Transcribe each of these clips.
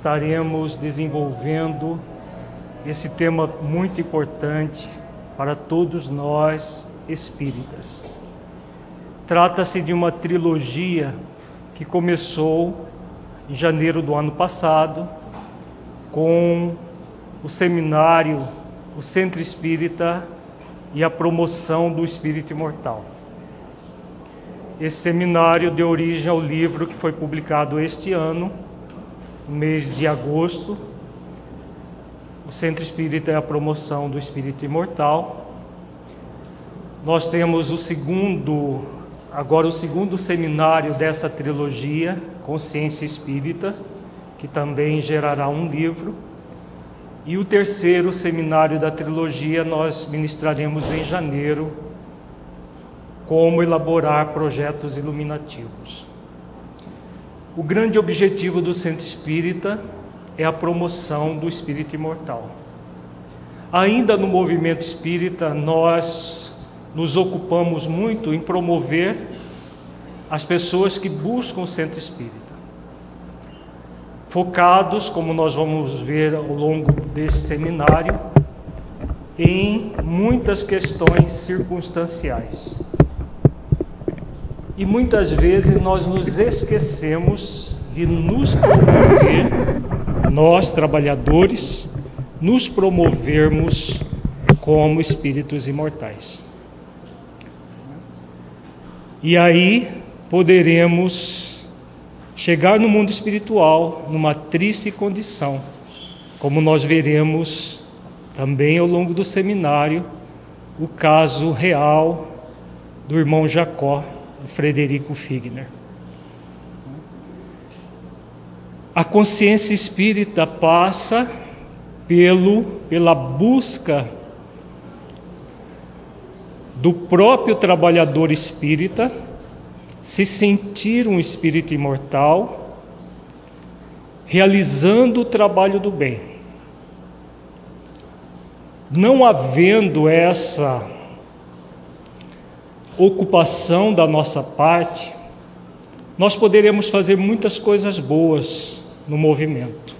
estaremos desenvolvendo esse tema muito importante para todos nós espíritas. Trata-se de uma trilogia que começou em janeiro do ano passado com o seminário, o Centro Espírita e a promoção do Espírito Imortal. Esse seminário deu origem ao livro que foi publicado este ano, no mês de agosto. O Centro Espírita é a promoção do Espírito Imortal. Nós temos o segundo, agora o segundo seminário dessa trilogia, Consciência Espírita, que também gerará um livro. E o terceiro seminário da trilogia nós ministraremos em janeiro, como elaborar projetos iluminativos. O grande objetivo do Centro Espírita é a promoção do espírito imortal. Ainda no movimento espírita, nós nos ocupamos muito em promover as pessoas que buscam o Centro Espírita. Focados, como nós vamos ver ao longo desse seminário, em muitas questões circunstanciais. E muitas vezes nós nos esquecemos de nos promover, nós trabalhadores, nos promovermos como espíritos imortais. E aí poderemos chegar no mundo espiritual numa triste condição, como nós veremos também ao longo do seminário, o caso real do irmão Jacó, Frederico Figner. A consciência espírita passa pelo, pela busca do próprio trabalhador espírita se sentir um espírito imortal, realizando o trabalho do bem. Não havendo essa ocupação da nossa parte, nós poderemos fazer muitas coisas boas no movimento,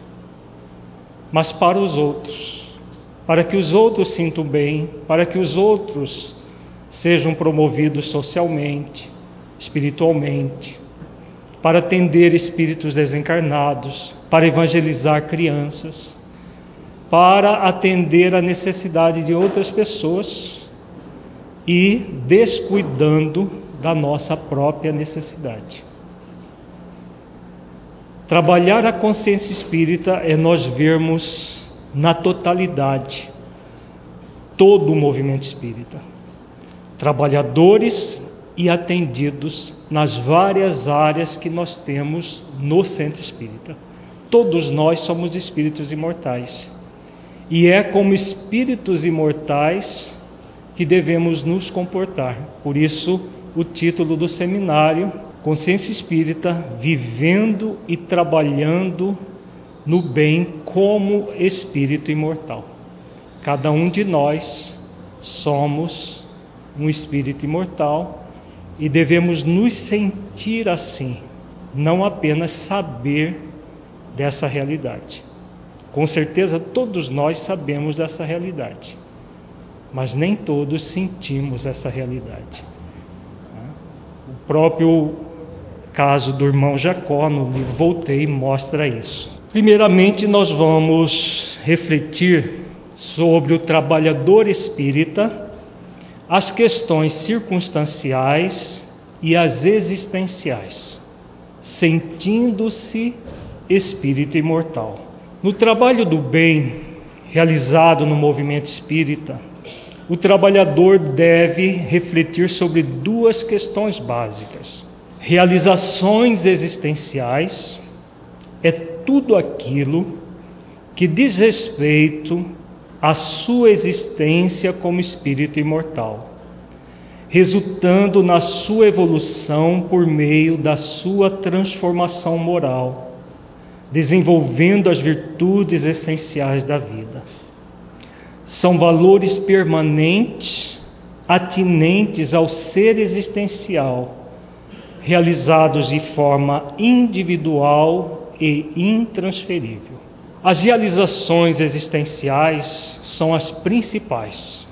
mas para os outros, para que os outros sintam bem, para que os outros sejam promovidos socialmente, espiritualmente, para atender espíritos desencarnados, para evangelizar crianças, para atender a necessidade de outras pessoas e descuidando da nossa própria necessidade. Trabalhar a consciência espírita é nós vermos na totalidade todo o movimento espírita, trabalhadores e atendidos nas várias áreas que nós temos no centro espírita. Todos nós somos espíritos imortais. E é como espíritos imortais que devemos nos comportar. Por isso, o título do seminário, Consciência Espírita, vivendo e trabalhando no bem como espírito imortal. Cada um de nós somos um espírito imortal e devemos nos sentir assim, não apenas saber dessa realidade. Com certeza todos nós sabemos dessa realidade mas nem todos sentimos essa realidade. O próprio caso do irmão Jacó no livro Voltei mostra isso. Primeiramente, nós vamos refletir sobre o trabalhador espírita, as questões circunstanciais e as existenciais, sentindo-se espírito imortal. No trabalho do bem realizado no movimento espírita, o trabalhador deve refletir sobre duas questões básicas. Realizações existenciais é tudo aquilo que diz respeito à sua existência como espírito imortal, resultando na sua evolução por meio da sua transformação moral, desenvolvendo as virtudes essenciais da vida são valores permanentes, atinentes ao ser existencial, realizados de forma individual e intransferível. As realizações existenciais são as principais.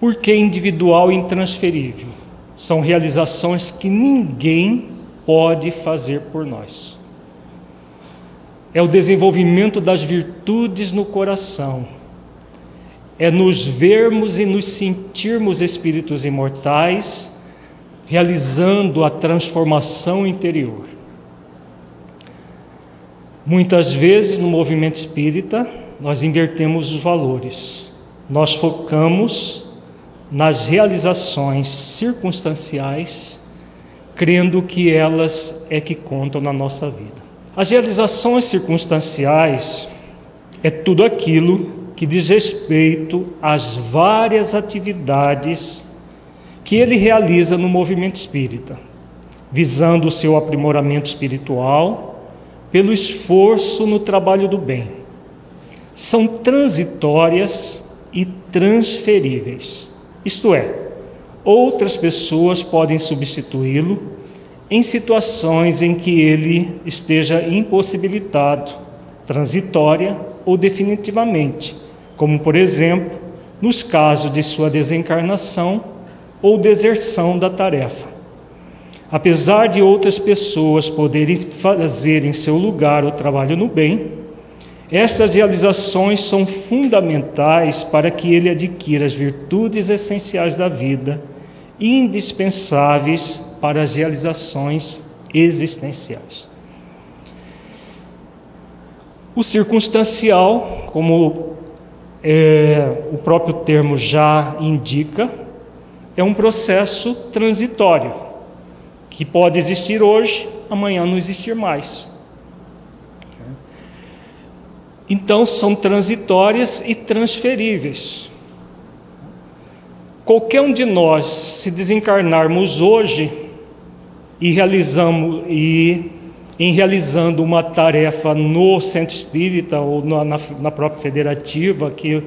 Por que individual e intransferível? São realizações que ninguém pode fazer por nós. É o desenvolvimento das virtudes no coração. É nos vermos e nos sentirmos espíritos imortais realizando a transformação interior. Muitas vezes no movimento espírita, nós invertemos os valores. Nós focamos nas realizações circunstanciais, crendo que elas é que contam na nossa vida. As realizações circunstanciais é tudo aquilo que diz respeito às várias atividades que ele realiza no movimento espírita, visando o seu aprimoramento espiritual pelo esforço no trabalho do bem. São transitórias e transferíveis, isto é, outras pessoas podem substituí-lo em situações em que ele esteja impossibilitado, transitória ou definitivamente, como por exemplo, nos casos de sua desencarnação ou deserção da tarefa. Apesar de outras pessoas poderem fazer em seu lugar o trabalho no bem, estas realizações são fundamentais para que ele adquira as virtudes essenciais da vida, indispensáveis para as realizações existenciais. O circunstancial, como é, o próprio termo já indica, é um processo transitório, que pode existir hoje, amanhã não existir mais. Então, são transitórias e transferíveis. Qualquer um de nós, se desencarnarmos hoje e realizamos e em realizando uma tarefa no centro espírita ou na, na, na própria federativa que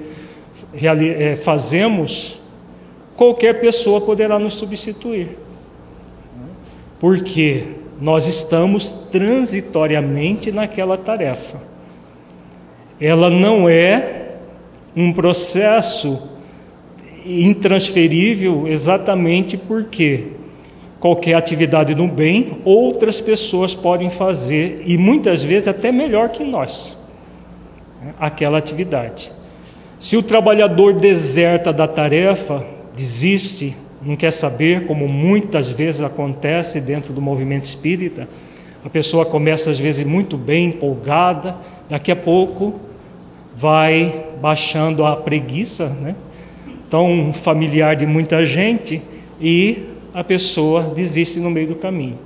é, fazemos, qualquer pessoa poderá nos substituir. Porque nós estamos transitoriamente naquela tarefa. Ela não é um processo intransferível exatamente porque qualquer atividade no bem, outras pessoas podem fazer e muitas vezes até melhor que nós né, aquela atividade. Se o trabalhador deserta da tarefa, desiste, não quer saber, como muitas vezes acontece dentro do movimento espírita. A pessoa começa às vezes muito bem, empolgada, daqui a pouco vai baixando a preguiça, né? tão familiar de muita gente, e a pessoa desiste no meio do caminho.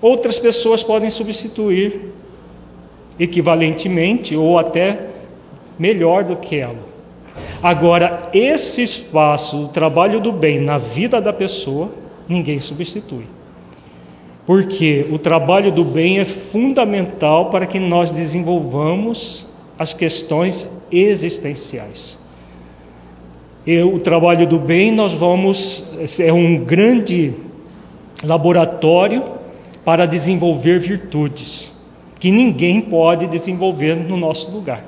Outras pessoas podem substituir equivalentemente ou até melhor do que ela. Agora, esse espaço, o trabalho do bem na vida da pessoa, ninguém substitui. Porque o trabalho do bem é fundamental para que nós desenvolvamos as questões existenciais. E o trabalho do bem nós vamos é um grande laboratório para desenvolver virtudes que ninguém pode desenvolver no nosso lugar.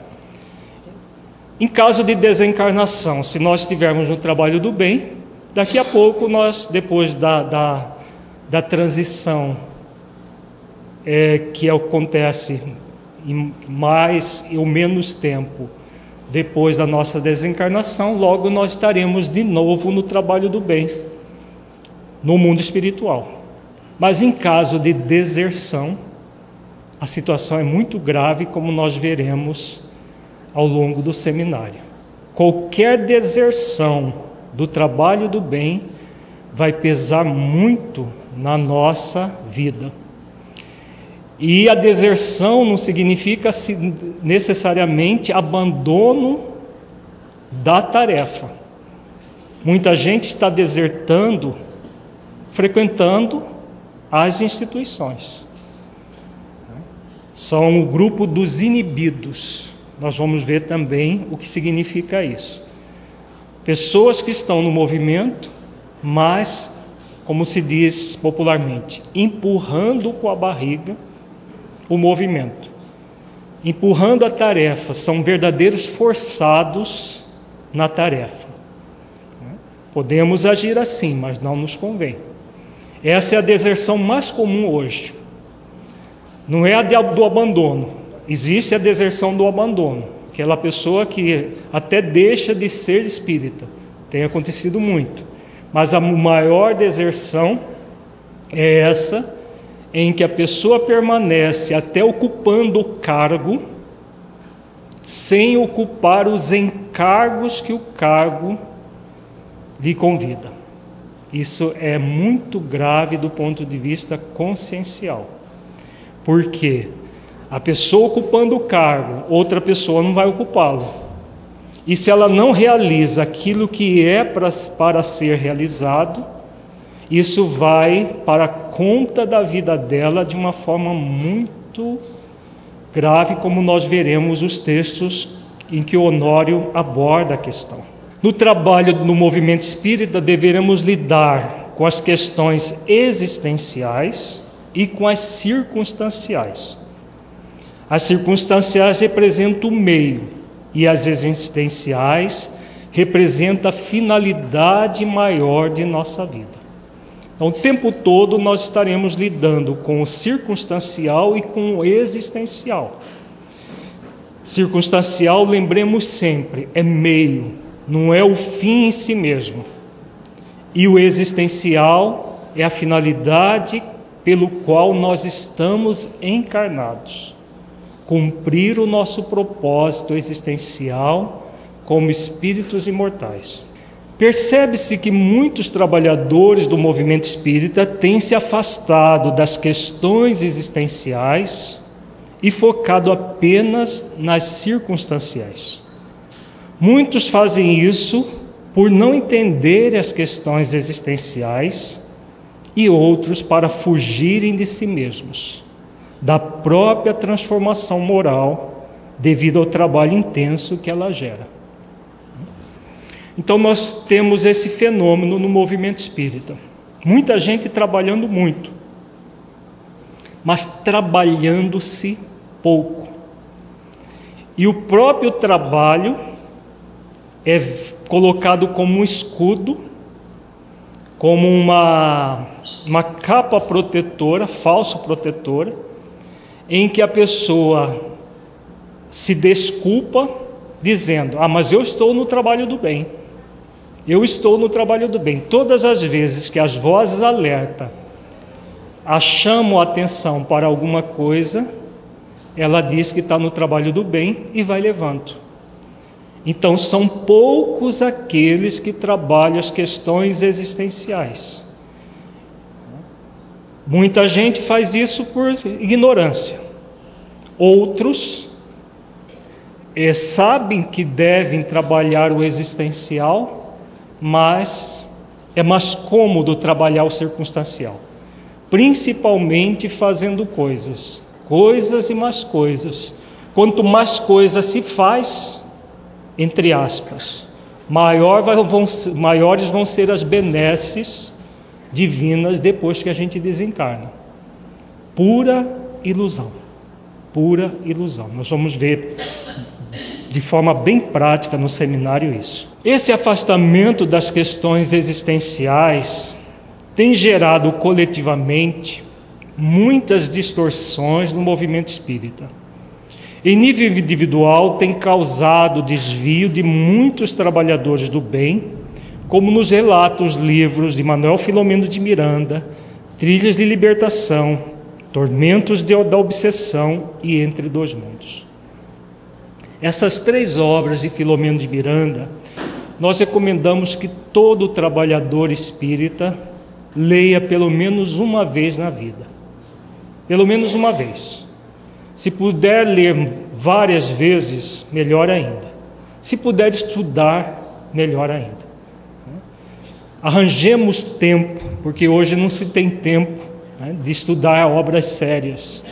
Em caso de desencarnação, se nós estivermos no trabalho do bem, daqui a pouco nós, depois da, da, da transição é, que acontece em mais ou menos tempo depois da nossa desencarnação, logo nós estaremos de novo no trabalho do bem, no mundo espiritual. Mas em caso de deserção, a situação é muito grave, como nós veremos ao longo do seminário. Qualquer deserção do trabalho do bem vai pesar muito na nossa vida. E a deserção não significa necessariamente abandono da tarefa. Muita gente está desertando, frequentando as instituições. São o grupo dos inibidos nós vamos ver também o que significa isso. Pessoas que estão no movimento, mas, como se diz popularmente, empurrando com a barriga o movimento, empurrando a tarefa, são verdadeiros forçados na tarefa. Podemos agir assim, mas não nos convém. Essa é a deserção mais comum hoje. Não é a do abandono. Existe a deserção do abandono. Aquela pessoa que até deixa de ser espírita. Tem acontecido muito. Mas a maior deserção é essa em que a pessoa permanece até ocupando o cargo, sem ocupar os encargos que o cargo lhe convida. Isso é muito grave do ponto de vista consciencial. Porque a pessoa ocupando o cargo, outra pessoa não vai ocupá-lo. E se ela não realiza aquilo que é para, para ser realizado, isso vai para conta da vida dela de uma forma muito grave, como nós veremos os textos em que Honório aborda a questão. No trabalho no movimento espírita, deveremos lidar com as questões existenciais e com as circunstanciais. As circunstanciais representam o meio e as existenciais representam a finalidade maior de nossa vida. Então, o tempo todo nós estaremos lidando com o circunstancial e com o existencial. Circunstancial, lembremos sempre, é meio, não é o fim em si mesmo. E o existencial é a finalidade pelo qual nós estamos encarnados. Cumprir o nosso propósito existencial como espíritos imortais. Percebe-se que muitos trabalhadores do movimento espírita têm se afastado das questões existenciais e focado apenas nas circunstanciais. Muitos fazem isso por não entender as questões existenciais e outros para fugirem de si mesmos, da própria transformação moral devido ao trabalho intenso que ela gera. Então, nós temos esse fenômeno no movimento espírita. Muita gente trabalhando muito, mas trabalhando-se pouco. E o próprio trabalho é colocado como um escudo, como uma, uma capa protetora, falso protetora, em que a pessoa se desculpa dizendo: Ah, mas eu estou no trabalho do bem. Eu estou no trabalho do bem. Todas as vezes que as vozes alerta a chamam a atenção para alguma coisa, ela diz que está no trabalho do bem e vai levando. Então, são poucos aqueles que trabalham as questões existenciais. Muita gente faz isso por ignorância. Outros é, sabem que devem trabalhar o existencial mas é mais cômodo trabalhar o circunstancial, principalmente fazendo coisas, coisas e mais coisas. Quanto mais coisas se faz, entre aspas, maior vão, maiores vão ser as benesses divinas depois que a gente desencarna. Pura ilusão. Pura ilusão. Nós vamos ver de forma bem prática no seminário isso. Esse afastamento das questões existenciais tem gerado coletivamente muitas distorções no movimento espírita. Em nível individual, tem causado desvio de muitos trabalhadores do bem, como nos relatam os livros de Manuel Filomeno de Miranda, Trilhas de Libertação, Tormentos de, da Obsessão e Entre Dois Mundos. Essas três obras de Filomeno de Miranda, nós recomendamos que todo trabalhador espírita leia pelo menos uma vez na vida. Pelo menos uma vez. Se puder ler várias vezes, melhor ainda. Se puder estudar, melhor ainda. Arranjemos tempo, porque hoje não se tem tempo né, de estudar obras sérias,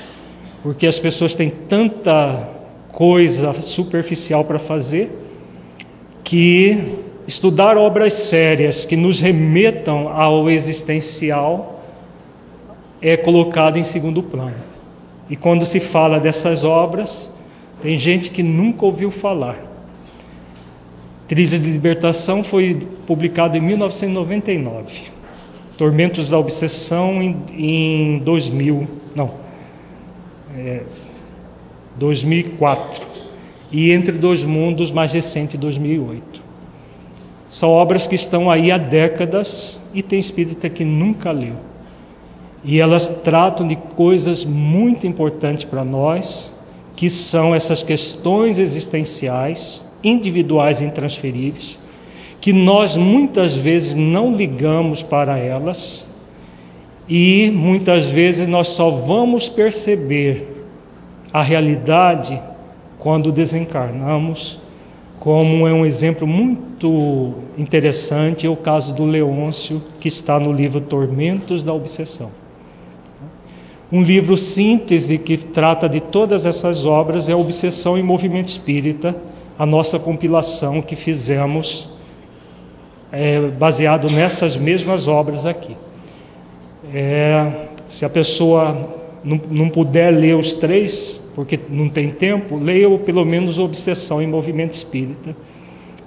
porque as pessoas têm tanta coisa superficial para fazer, que estudar obras sérias que nos remetam ao existencial é colocado em segundo plano. E quando se fala dessas obras, tem gente que nunca ouviu falar. Trilhas de Libertação foi publicado em 1999. Tormentos da Obsessão em, em 2000, não, é, 2004. E Entre Dois Mundos, mais recente, 2008. São obras que estão aí há décadas e tem espírita que nunca leu. E elas tratam de coisas muito importantes para nós, que são essas questões existenciais, individuais e intransferíveis, que nós muitas vezes não ligamos para elas e muitas vezes nós só vamos perceber a realidade quando desencarnamos, como é um exemplo muito interessante é o caso do Leôncio, que está no livro Tormentos da Obsessão. Um livro síntese que trata de todas essas obras é Obsessão e Movimento Espírita, a nossa compilação que fizemos é, baseado nessas mesmas obras aqui. É, se a pessoa não, não puder ler os três, porque não tem tempo, leia pelo menos Obsessão e Movimento Espírita,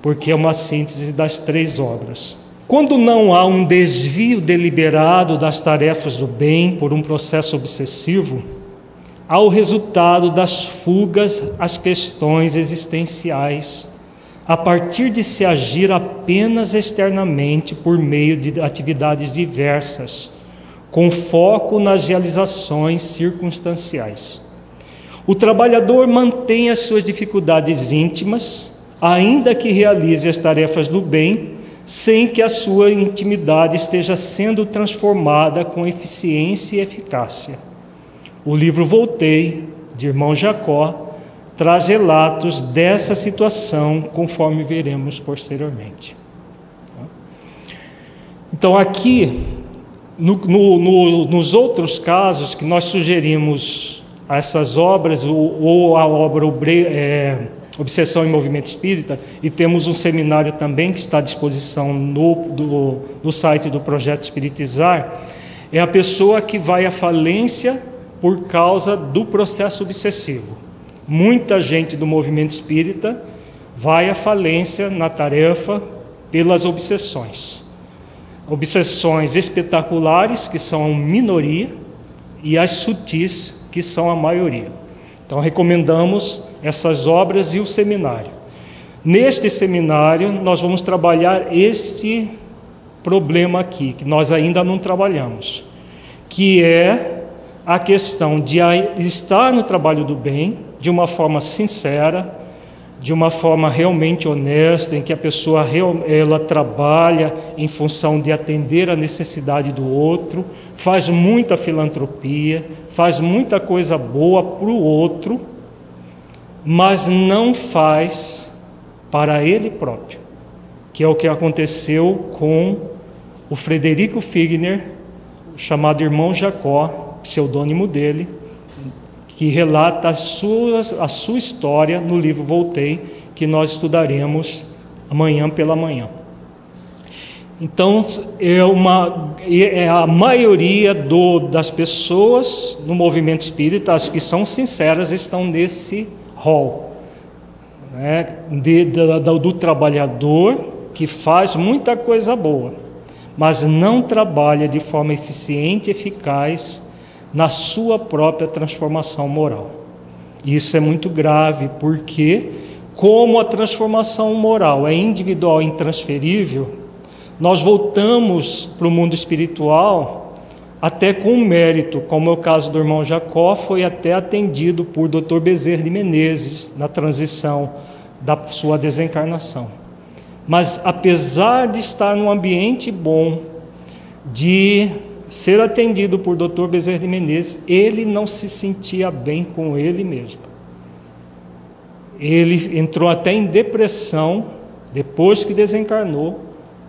porque é uma síntese das três obras. Quando não há um desvio deliberado das tarefas do bem por um processo obsessivo, há o resultado das fugas às questões existenciais, a partir de se agir apenas externamente por meio de atividades diversas, com foco nas realizações circunstanciais. O trabalhador mantém as suas dificuldades íntimas, ainda que realize as tarefas do bem sem que a sua intimidade esteja sendo transformada com eficiência e eficácia. O livro Voltei, de irmão Jacó, traz relatos dessa situação, conforme veremos posteriormente. Então, aqui, no, no, no, nos outros casos que nós sugerimos essas obras, ou, ou a obra é, Obsessão em Movimento Espírita, e temos um seminário também que está à disposição no, do, no site do Projeto Espiritizar, é a pessoa que vai à falência por causa do processo obsessivo. Muita gente do movimento espírita vai à falência na tarefa pelas obsessões. Obsessões espetaculares, que são a minoria, e as sutis, que são a maioria. Então, recomendamos essas obras e o seminário. Neste seminário, nós vamos trabalhar este problema aqui, que nós ainda não trabalhamos, que é a questão de estar no trabalho do bem de uma forma sincera, de uma forma realmente honesta, em que a pessoa ela trabalha em função de atender a necessidade do outro, faz muita filantropia, faz muita coisa boa para o outro, mas não faz para ele próprio, que é o que aconteceu com o Frederico Figner, chamado irmão Jacó, pseudônimo dele, que relata a sua, a sua história no livro Voltei, que nós estudaremos amanhã pela manhã. Então, é, uma, é a maioria do, das pessoas no movimento espírita, as que são sinceras, estão nesse rol né, de, de, do trabalhador que faz muita coisa boa, mas não trabalha de forma eficiente e eficaz na sua própria transformação moral. Isso é muito grave, porque, como a transformação moral é individual e intransferível, nós voltamos para o mundo espiritual até com mérito, como é o caso do irmão Jacó, foi até atendido por Dr. Bezerra de Menezes na transição da sua desencarnação. Mas apesar de estar num ambiente bom, de ser atendido por Dr. Bezerra de Menezes, ele não se sentia bem com ele mesmo. Ele entrou até em depressão depois que desencarnou,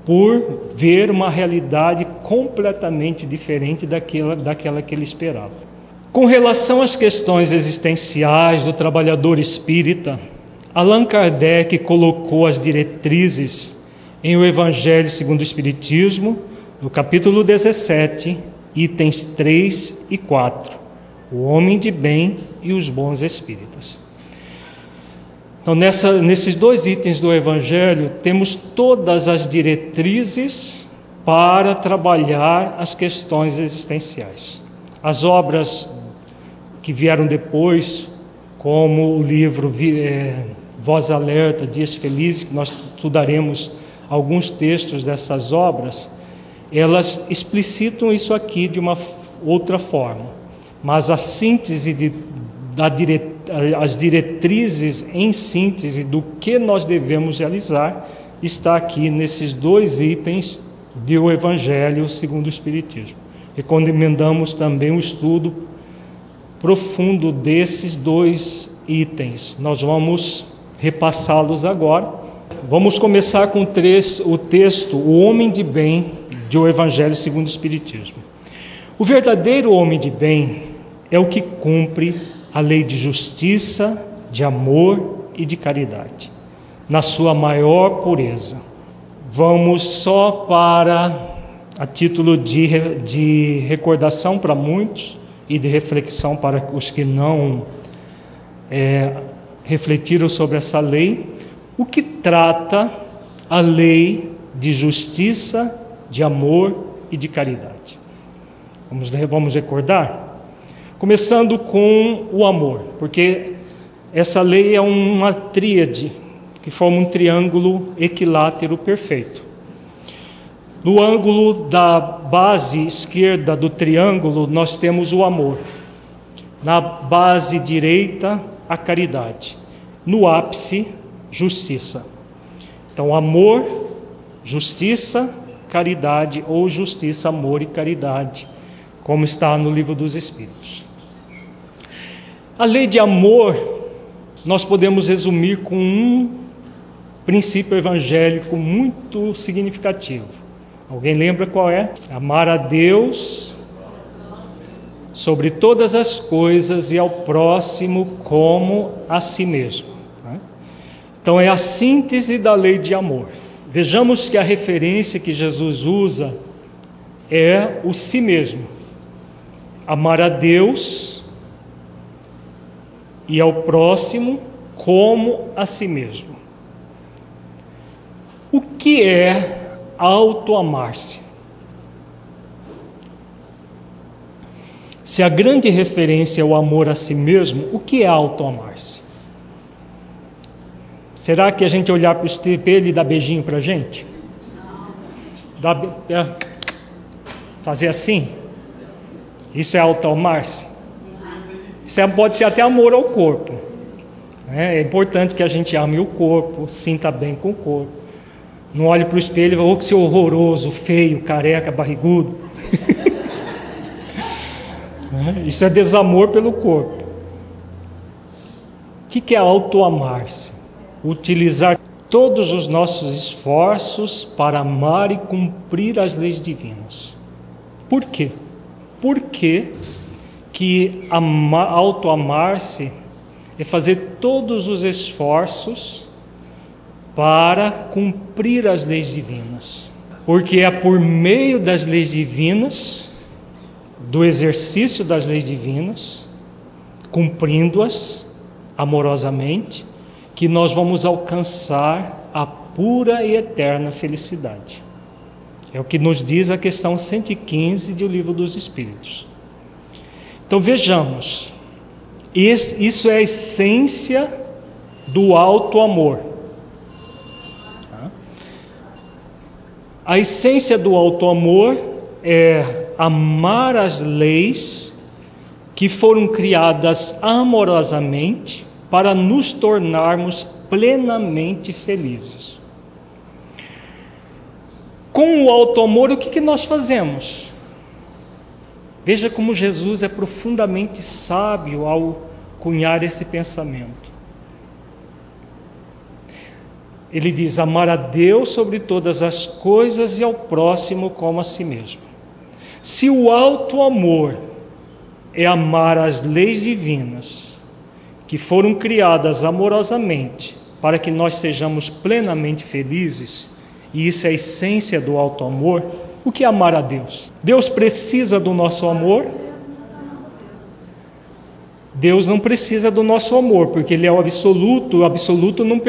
por ver uma realidade completamente diferente daquela, daquela que ele esperava. Com relação às questões existenciais do trabalhador espírita, Allan Kardec colocou as diretrizes em O Evangelho segundo o Espiritismo no capítulo 17, itens 3 e 4, o homem de bem e os bons espíritos. Então, nessa, nesses dois itens do Evangelho, temos todas as diretrizes para trabalhar as questões existenciais. As obras que vieram depois, como o livro é, Voz Alerta, Dias Felizes, que nós estudaremos alguns textos dessas obras, elas explicitam isso aqui de uma outra forma. Mas a síntese de, da dire, as diretrizes em síntese do que nós devemos realizar está aqui nesses dois itens do Evangelho segundo o Espiritismo. Recomendamos também o estudo profundo desses dois itens. Nós vamos repassá-los agora. Vamos começar com o texto O Homem de Bem do Evangelho segundo o Espiritismo. O verdadeiro homem de bem é o que cumpre a lei de justiça, de amor e de caridade, na sua maior pureza. Vamos só para, a título de, de recordação para muitos e de reflexão para os que não é, refletiram sobre essa lei, o que trata a lei de justiça, de amor e de caridade. Vamos, vamos recordar? Começando com o amor, porque essa lei é uma tríade que forma um triângulo equilátero perfeito. No ângulo da base esquerda do triângulo, nós temos o amor. Na base direita, a caridade. No ápice, justiça. Então, amor, justiça, caridade, ou justiça, amor e caridade, como está no livro dos Espíritos. A lei de amor, nós podemos resumir com um princípio evangélico muito significativo. Alguém lembra qual é? Amar a Deus sobre todas as coisas e ao próximo como a si mesmo. Né? Então, é a síntese da lei de amor. Vejamos que a referência que Jesus usa é o si mesmo. Amar a Deus e ao próximo como a si mesmo. O que é auto-amar-se? Se a grande referência é o amor a si mesmo, o que é auto-amar-se? Será que a gente olhar para o espelho e dar beijinho para a gente? Dá, é, fazer assim? Isso é auto-amar-se? Isso é, pode ser até amor ao corpo. Né? É importante que a gente ame o corpo, sinta bem com o corpo. Não olhe para o espelho e fale, oh, que seu horroroso, feio, careca, barrigudo. Né? Isso é desamor pelo corpo. O que é auto-amar-se? Utilizar todos os nossos esforços para amar e cumprir as leis divinas. Por quê? Porque que auto-amar-se é fazer todos os esforços para cumprir as leis divinas. Porque é por meio das leis divinas, do exercício das leis divinas, cumprindo-as amorosamente, que nós vamos alcançar a pura e eterna felicidade. É o que nos diz a questão 115 do Livro dos Espíritos. Então vejamos, isso é a essência do alto amor. A essência do auto-amor é amar as leis que foram criadas amorosamente para nos tornarmos plenamente felizes. Com o auto-amor, o que, que nós fazemos? Veja como Jesus é profundamente sábio ao cunhar esse pensamento. Ele diz: amar a Deus sobre todas as coisas e ao próximo como a si mesmo. Se o alto amor é amar as leis divinas, que foram criadas amorosamente para que nós sejamos plenamente felizes, e isso é a essência do alto amor, o que é amar a Deus? Deus precisa do nosso amor? Deus não precisa do nosso amor, porque Ele é o absoluto, o absoluto não,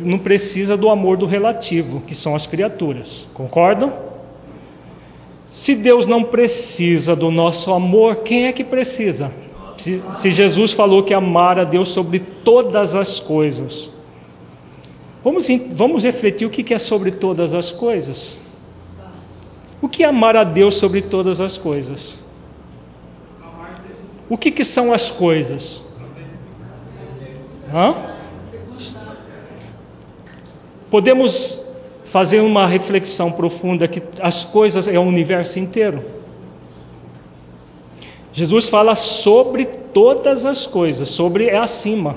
não precisa do amor do relativo, que são as criaturas. Concordam? Se Deus não precisa do nosso amor, quem é que precisa? Se, se Jesus falou que amar a Deus sobre todas as coisas, vamos, vamos refletir o que é sobre todas as coisas? O que é amar a Deus sobre todas as coisas? O que, que são as coisas? Hã? Podemos fazer uma reflexão profunda que as coisas é o universo inteiro. Jesus fala sobre todas as coisas, sobre é acima.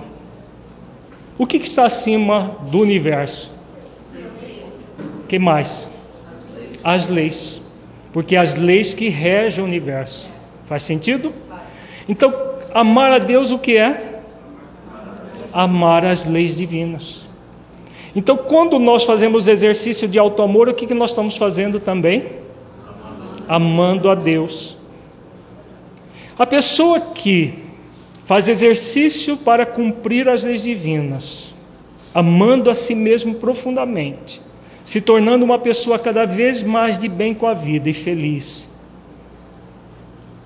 O que, que está acima do universo? O que mais? As leis. Porque as leis que regem o universo. Faz sentido? Então, amar a Deus o que é? Amar as leis divinas. Então, quando nós fazemos exercício de alto amor, o que, que nós estamos fazendo também? Amando a Deus. A pessoa que faz exercício para cumprir as leis divinas, amando a si mesmo profundamente, se tornando uma pessoa cada vez mais de bem com a vida e feliz,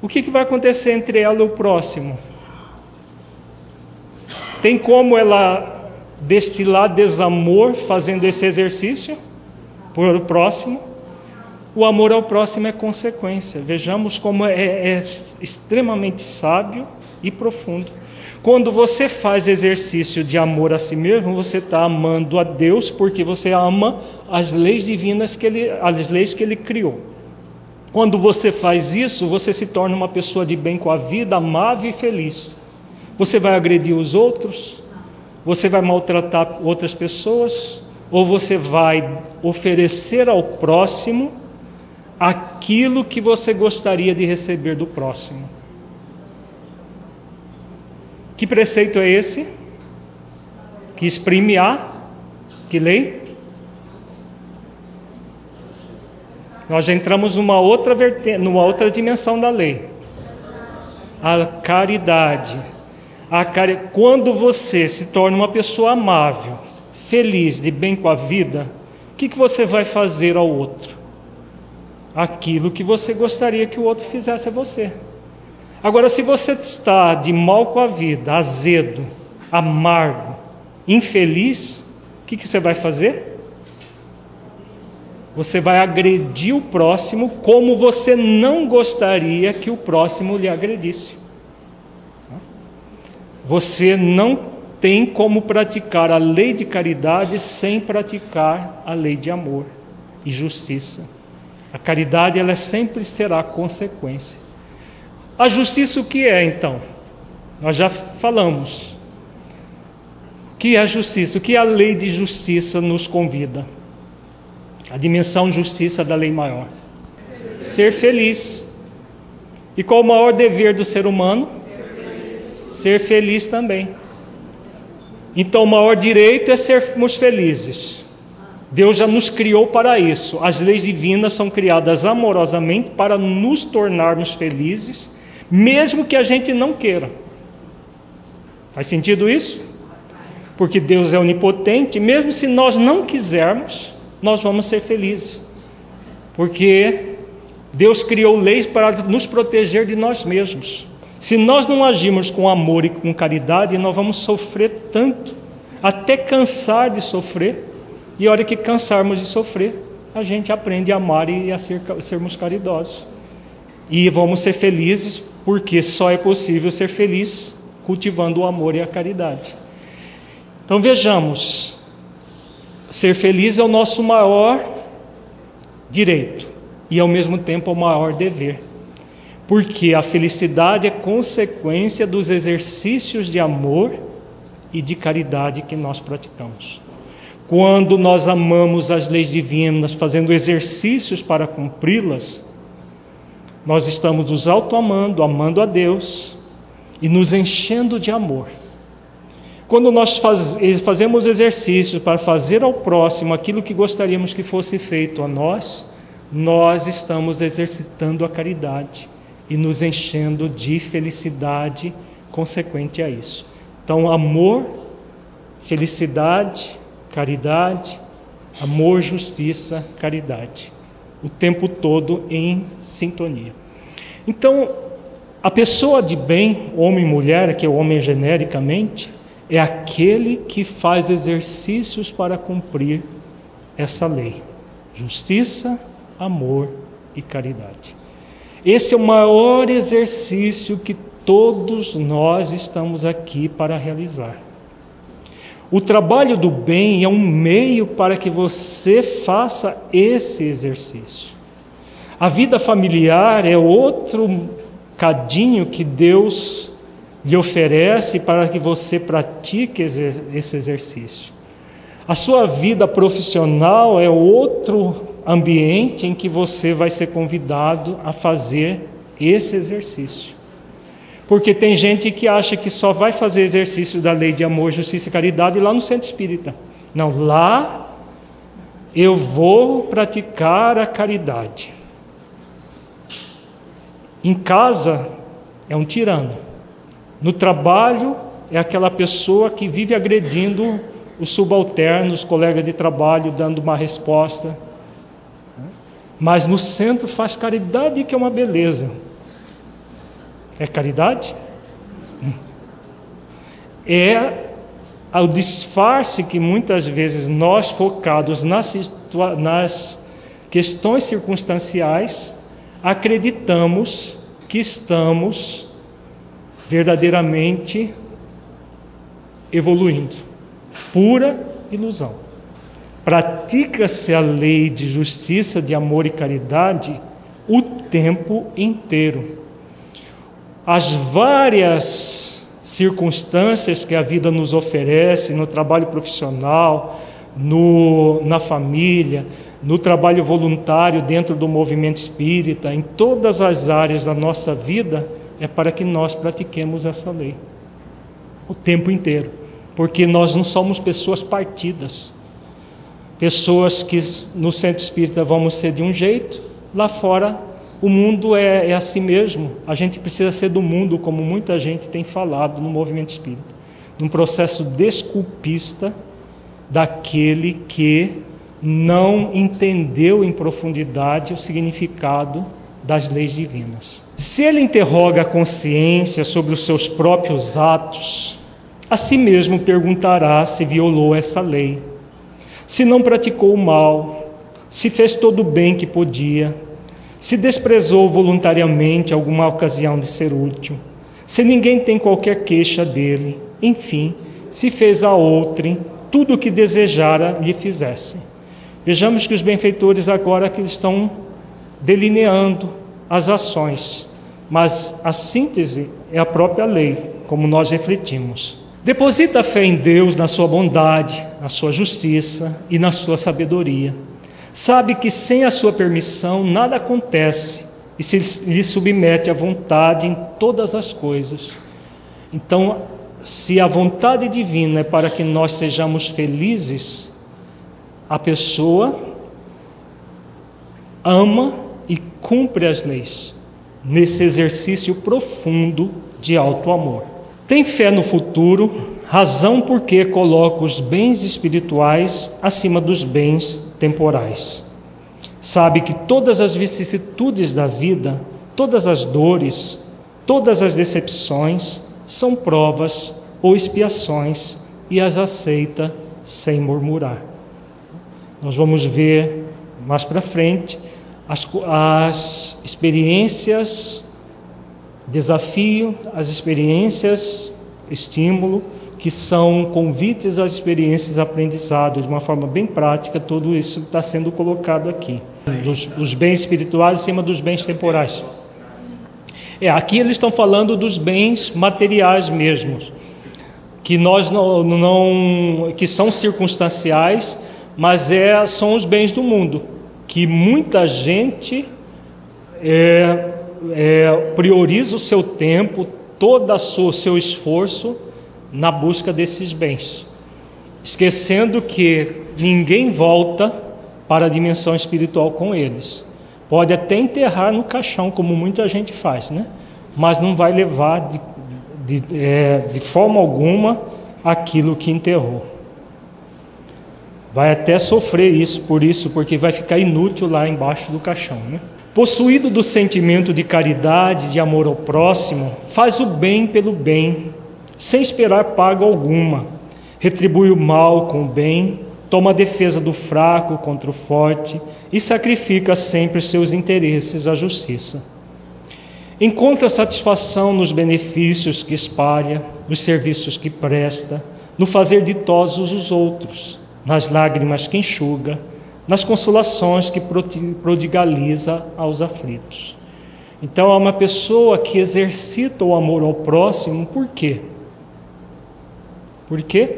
o que, que vai acontecer entre ela e o próximo? Tem como ela destilar desamor fazendo esse exercício por o próximo? O amor ao próximo é consequência. Vejamos como é, é extremamente sábio e profundo. Quando você faz exercício de amor a si mesmo, você está amando a Deus porque você ama as leis divinas que ele, as leis que Ele criou. Quando você faz isso, você se torna uma pessoa de bem com a vida, amável e feliz. Você vai agredir os outros? Você vai maltratar outras pessoas? Ou você vai oferecer ao próximo aquilo que você gostaria de receber do próximo? Que preceito é esse? Que exprime a que lei? Nós já entramos numa outra, numa outra dimensão da lei. A caridade. A cari... Quando você se torna uma pessoa amável, feliz, de bem com a vida, o que, que você vai fazer ao outro? Aquilo que você gostaria que o outro fizesse a você. Agora, se você está de mal com a vida, azedo, amargo, infeliz, o que, que você vai fazer? Você vai agredir o próximo como você não gostaria que o próximo lhe agredisse. Você não tem como praticar a lei de caridade sem praticar a lei de amor e justiça. A caridade ela sempre será consequência. A justiça o que é então? Nós já falamos. O que é a justiça? O que a lei de justiça nos convida? a dimensão justiça da lei maior. Ser feliz. E qual o maior dever do ser humano? Ser feliz também. Então, o maior direito é sermos felizes. Deus já nos criou para isso. As leis divinas são criadas amorosamente para nos tornarmos felizes, mesmo que a gente não queira. Faz sentido isso? Porque Deus é onipotente, mesmo se nós não quisermos, nós vamos ser felizes. Porque Deus criou leis para nos proteger de nós mesmos. Se nós não agirmos com amor e com caridade, nós vamos sofrer tanto, até cansar de sofrer. E a hora que cansarmos de sofrer, a gente aprende a amar e a ser, sermos caridosos. E vamos ser felizes, porque só é possível ser feliz cultivando o amor e a caridade. Então vejamos, Ser feliz é o nosso maior direito e ao mesmo tempo o maior dever. Porque a felicidade é consequência dos exercícios de amor e de caridade que nós praticamos. Quando nós amamos as leis divinas, fazendo exercícios para cumpri-las, nós estamos nos auto-amando, amando a Deus e nos enchendo de amor. Quando nós faz, fazemos exercícios para fazer ao próximo aquilo que gostaríamos que fosse feito a nós, nós estamos exercitando a caridade e nos enchendo de felicidade consequente a isso. Então, amor, felicidade, caridade, amor, justiça, caridade. O tempo todo em sintonia. Então, a pessoa de bem, homem e mulher, que é o homem genericamente, é aquele que faz exercícios para cumprir essa lei: justiça, amor e caridade. Esse é o maior exercício que todos nós estamos aqui para realizar. O trabalho do bem é um meio para que você faça esse exercício. A vida familiar é outro cadinho que Deus lhe oferece para que você pratique esse exercício. A sua vida profissional é outro ambiente em que você vai ser convidado a fazer esse exercício. Porque tem gente que acha que só vai fazer exercício da lei de amor, justiça e caridade lá no centro espírita. Não, lá eu vou praticar a caridade. Em casa é um tirano. No trabalho é aquela pessoa que vive agredindo os subalternos, os colegas de trabalho, dando uma resposta. Mas no centro faz caridade, que é uma beleza. É caridade? É o disfarce que muitas vezes nós, focados nas, nas questões circunstanciais, acreditamos que estamos verdadeiramente evoluindo. Pura ilusão. Pratica-se a lei de justiça, de amor e caridade o tempo inteiro. As várias circunstâncias que a vida nos oferece no trabalho profissional, no, na família, no trabalho voluntário dentro do movimento espírita, em todas as áreas da nossa vida, é para que nós pratiquemos essa lei o tempo inteiro, porque nós não somos pessoas partidas, pessoas que no centro espírita vamos ser de um jeito, lá fora o mundo é, é assim mesmo. A gente precisa ser do mundo, como muita gente tem falado no movimento espírita, num processo desculpista daquele que não entendeu em profundidade o significado das leis divinas. Se ele interroga a consciência sobre os seus próprios atos, a si mesmo perguntará se violou essa lei, se não praticou o mal, se fez todo o bem que podia, se desprezou voluntariamente alguma ocasião de ser útil, se ninguém tem qualquer queixa dele, enfim, se fez a outrem tudo o que desejara lhe fizesse. Vejamos que os benfeitores agora que estão delineando as ações, mas a síntese é a própria lei, como nós refletimos. Deposita a fé em Deus, na sua bondade, na sua justiça e na sua sabedoria. Sabe que sem a sua permissão nada acontece e se lhe submete à vontade em todas as coisas. Então, se a vontade divina é para que nós sejamos felizes, a pessoa ama e cumpre as leis nesse exercício profundo de alto amor. Tem fé no futuro, razão porque coloca os bens espirituais acima dos bens temporais. Sabe que todas as vicissitudes da vida, todas as dores, todas as decepções são provas ou expiações e as aceita sem murmurar. Nós vamos ver mais para frente as, as experiências, desafio, as experiências, estímulo, que são convites às experiências aprendizado de uma forma bem prática, tudo isso está sendo colocado aqui. Os, os bens espirituais em cima dos bens temporais. É, aqui eles estão falando dos bens materiais mesmos, que nós não, não que são circunstanciais mas é, são os bens do mundo, que muita gente é, é, prioriza o seu tempo, todo o seu esforço na busca desses bens, esquecendo que ninguém volta para a dimensão espiritual com eles. Pode até enterrar no caixão, como muita gente faz, né? mas não vai levar de, de, é, de forma alguma aquilo que enterrou. Vai até sofrer isso por isso, porque vai ficar inútil lá embaixo do caixão, né? Possuído do sentimento de caridade, de amor ao próximo, faz o bem pelo bem, sem esperar paga alguma. Retribui o mal com o bem, toma a defesa do fraco contra o forte e sacrifica sempre seus interesses à justiça. Encontra satisfação nos benefícios que espalha, nos serviços que presta, no fazer ditosos os outros, nas lágrimas que enxuga, nas consolações que prodigaliza aos aflitos. Então, é uma pessoa que exercita o amor ao próximo, por quê? Por quê?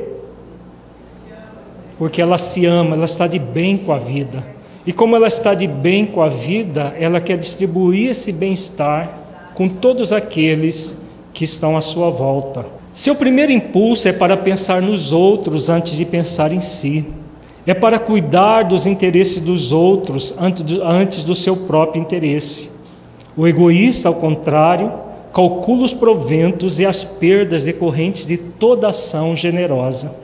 Porque ela se ama, ela está de bem com a vida. E como ela está de bem com a vida, ela quer distribuir esse bem-estar com todos aqueles que estão à sua volta. Seu primeiro impulso é para pensar nos outros antes de pensar em si. É para cuidar dos interesses dos outros antes do seu próprio interesse. O egoísta, ao contrário, calcula os proventos e as perdas decorrentes de toda ação generosa.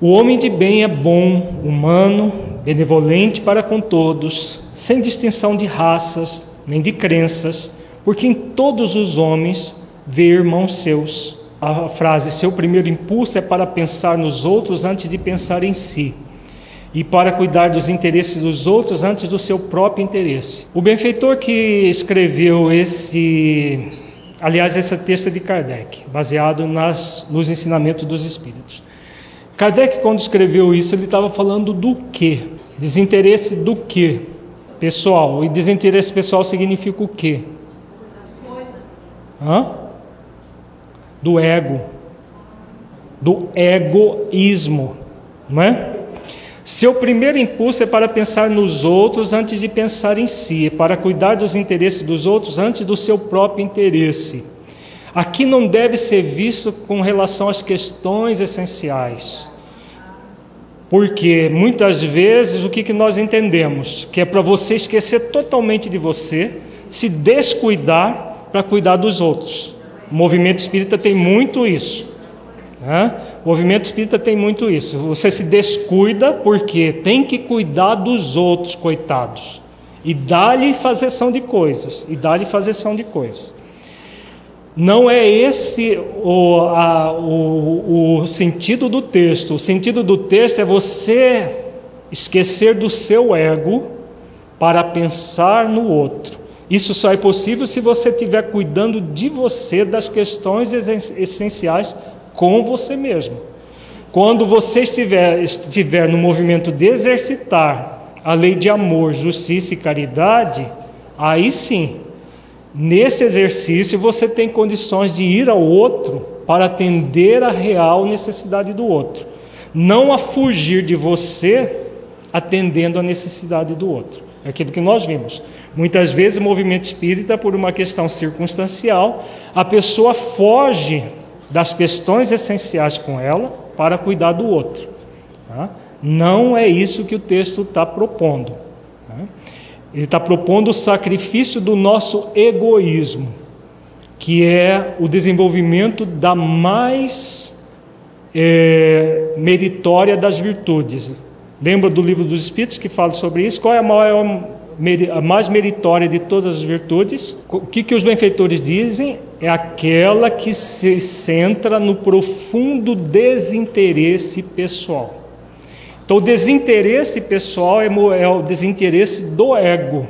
O homem de bem é bom, humano, benevolente para com todos, sem distinção de raças, nem de crenças, porque em todos os homens vê irmãos seus. A frase seu primeiro impulso é para pensar nos outros antes de pensar em si, e para cuidar dos interesses dos outros antes do seu próprio interesse. O benfeitor que escreveu esse, aliás, esse texto é de Kardec, baseado nas, nos ensinamentos dos Espíritos. Kardec, quando escreveu isso, ele estava falando do quê? Desinteresse do quê? Pessoal, e desinteresse pessoal significa o quê? Hã? Do ego. Do egoísmo, não é? Seu primeiro impulso é para pensar nos outros antes de pensar em si, é para cuidar dos interesses dos outros antes do seu próprio interesse. Aqui não deve ser visto com relação às questões essenciais. Porque muitas vezes o que, nós entendemos? Que é para você esquecer totalmente de você, se descuidar para cuidar dos outros. O movimento espírita tem muito isso. Né? O movimento espírita tem muito isso. Você se descuida porque tem que cuidar dos outros, coitados. E dá-lhe fazeção de coisas. E dá-lhe fazeção de coisas. Não é esse o, a, o, o sentido do texto. O sentido do texto é você esquecer do seu ego para pensar no outro. Isso só é possível se você estiver cuidando de você, das questões essenciais com você mesmo. Quando você estiver, estiver no movimento de exercitar a lei de amor, justiça e caridade, aí sim Nesse exercício, você tem condições de ir ao outro para atender a real necessidade do outro, não a fugir de você atendendo a necessidade do outro. É aquilo que nós vimos. Muitas vezes, o movimento espírita, por uma questão circunstancial, a pessoa foge das questões essenciais com ela para cuidar do outro. Tá? Não é isso que o texto está propondo. Tá? Ele está propondo o sacrifício do nosso egoísmo, que é o desenvolvimento da mais é, meritória das virtudes. Lembra do livro dos Espíritos que fala sobre isso? Qual é a, maior, a mais meritória de todas as virtudes? O que, que os benfeitores dizem? É aquela que se centra no profundo desinteresse pessoal. Então, o desinteresse pessoal é, é o desinteresse do ego,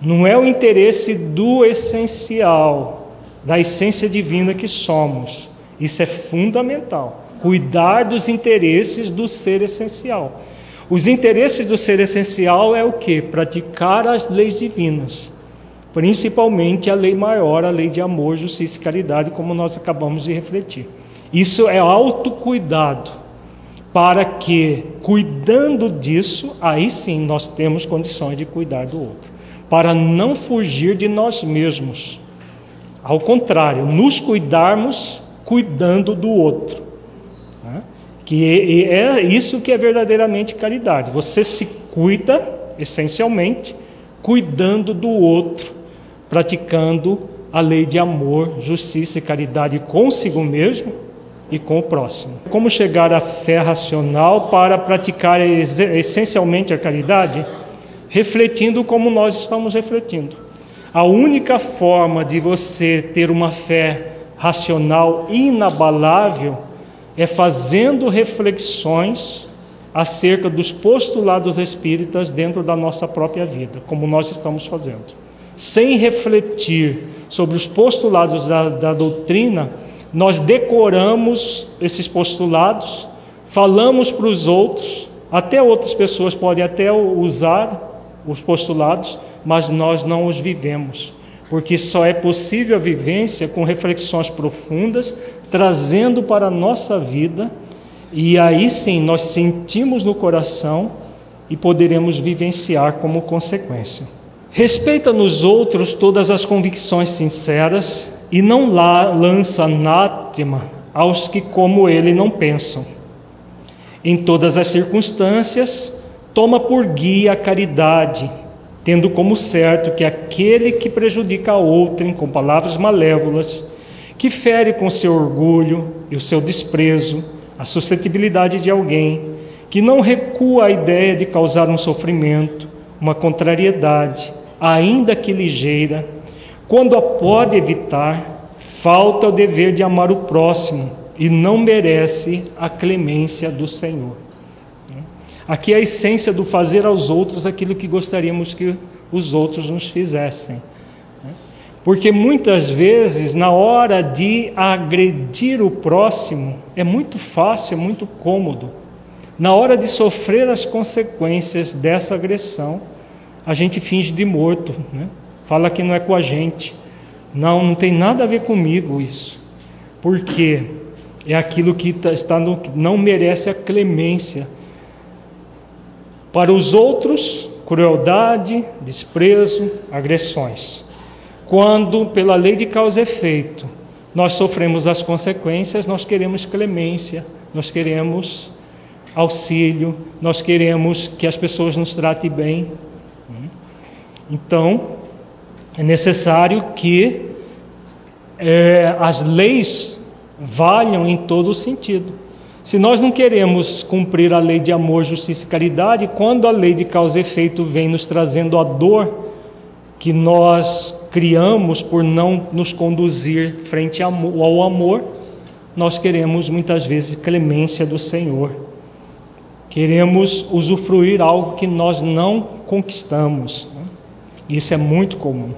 não é o interesse do essencial, da essência divina que somos. Isso é fundamental. Cuidar dos interesses do ser essencial. Os interesses do ser essencial é o que? Praticar as leis divinas, principalmente a lei maior, a lei de amor, justiça e caridade, como nós acabamos de refletir. Isso é autocuidado para que, cuidando disso, aí sim nós temos condições de cuidar do outro, para não fugir de nós mesmos. Ao contrário, nos cuidarmos cuidando do outro. Que é isso que é verdadeiramente caridade. Você se cuida, essencialmente, cuidando do outro, praticando a lei de amor, justiça e caridade consigo mesmo e com o próximo. Como chegar à fé racional para praticar essencialmente a caridade? Refletindo como nós estamos refletindo. A única forma de você ter uma fé racional inabalável é fazendo reflexões acerca dos postulados espíritas dentro da nossa própria vida, como nós estamos fazendo. Sem refletir sobre os postulados da, da doutrina, nós decoramos esses postulados, falamos para os outros, até outras pessoas podem até usar os postulados, mas nós não os vivemos, porque só é possível a vivência com reflexões profundas, trazendo para a nossa vida e aí sim nós sentimos no coração e poderemos vivenciar como consequência. Respeita nos outros todas as convicções sinceras e não lança anátema aos que, como ele, não pensam. Em todas as circunstâncias, toma por guia a caridade, tendo como certo que aquele que prejudica a outrem com palavras malévolas, que fere com seu orgulho e o seu desprezo, a suscetibilidade de alguém que não recua à ideia de causar um sofrimento, uma contrariedade, ainda que ligeira, quando a pode evitar, falta o dever de amar o próximo e não merece a clemência do Senhor. Aqui é a essência do fazer aos outros aquilo que gostaríamos que os outros nos fizessem. Porque muitas vezes, na hora de agredir o próximo, é muito fácil, é muito cômodo. Na hora de sofrer as consequências dessa agressão, a gente finge de morto, né? fala que não é com a gente. Não, não tem nada a ver comigo isso. Porque é aquilo que tá, está no, não merece a clemência. Para os outros, crueldade, desprezo, agressões. Quando, pela lei de causa e efeito, nós sofremos as consequências, nós queremos clemência, nós queremos auxílio, nós queremos que as pessoas nos tratem bem. Então, é necessário que é, as leis valham em todo o sentido. Se nós não queremos cumprir a lei de amor, justiça e caridade, quando a lei de causa e efeito vem nos trazendo a dor que nós criamos por não nos conduzir frente ao amor, nós queremos muitas vezes clemência do Senhor. Queremos usufruir algo que nós não conquistamos. Isso é muito comum.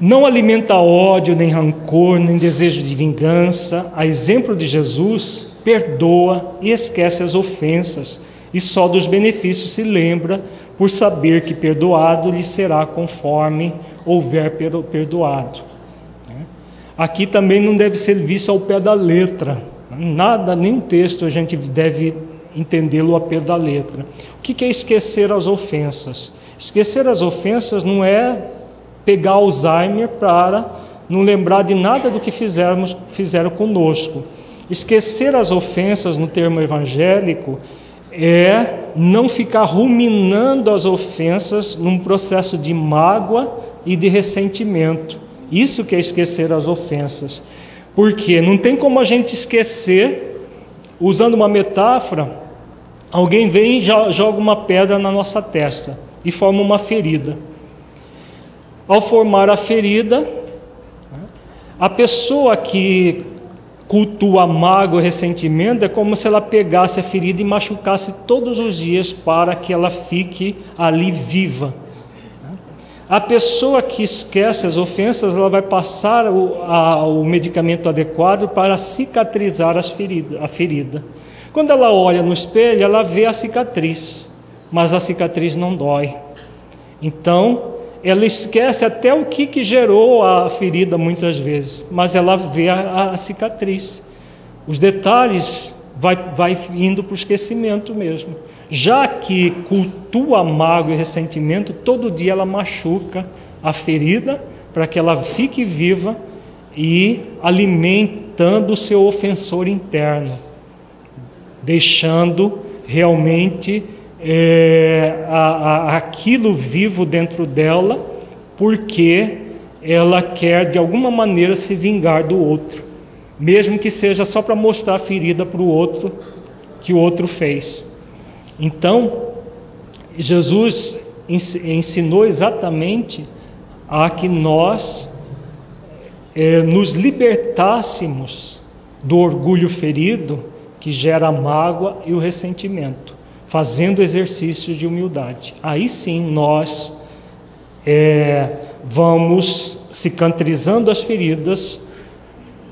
Não alimenta ódio, nem rancor, nem desejo de vingança. A exemplo de Jesus, perdoa e esquece as ofensas, e só dos benefícios se lembra por saber que perdoado lhe será conforme houver perdoado. Né? Aqui também não deve ser visto ao pé da letra. Nada, nenhum texto a gente deve entendê-lo ao pé da letra. O que é esquecer as ofensas? Esquecer as ofensas não é pegar Alzheimer para não lembrar de nada do que fizermos, fizeram conosco. Esquecer as ofensas no termo evangélico é não ficar ruminando as ofensas num processo de mágoa e de ressentimento. Isso que é esquecer as ofensas. Porque não tem como a gente esquecer, usando uma metáfora, alguém vem e joga uma pedra na nossa testa e forma uma ferida. Ao formar a ferida, a pessoa que cultua mágoa e ressentimento é como se ela pegasse a ferida e machucasse todos os dias para que ela fique ali viva. A pessoa que esquece as ofensas, ela vai passar o, a, o medicamento adequado para cicatrizar ferida, a ferida. Quando ela olha no espelho, ela vê a cicatriz, mas a cicatriz não dói. Então, ela esquece até o que, que gerou a ferida muitas vezes, mas ela vê a, a cicatriz. Os detalhes vai, vai indo para o esquecimento mesmo. Já que cultua mágoa e ressentimento, todo dia ela machuca a ferida para que ela fique viva e alimentando o seu ofensor interno, deixando realmente é, a, a, aquilo vivo dentro dela, porque ela quer de alguma maneira se vingar do outro, mesmo que seja só para mostrar a ferida para o outro que o outro fez. Então, Jesus ensinou exatamente a que nós é, nos libertássemos do orgulho ferido que gera a mágoa e o ressentimento, fazendo exercícios de humildade. Aí sim nós é, vamos cicatrizando as feridas,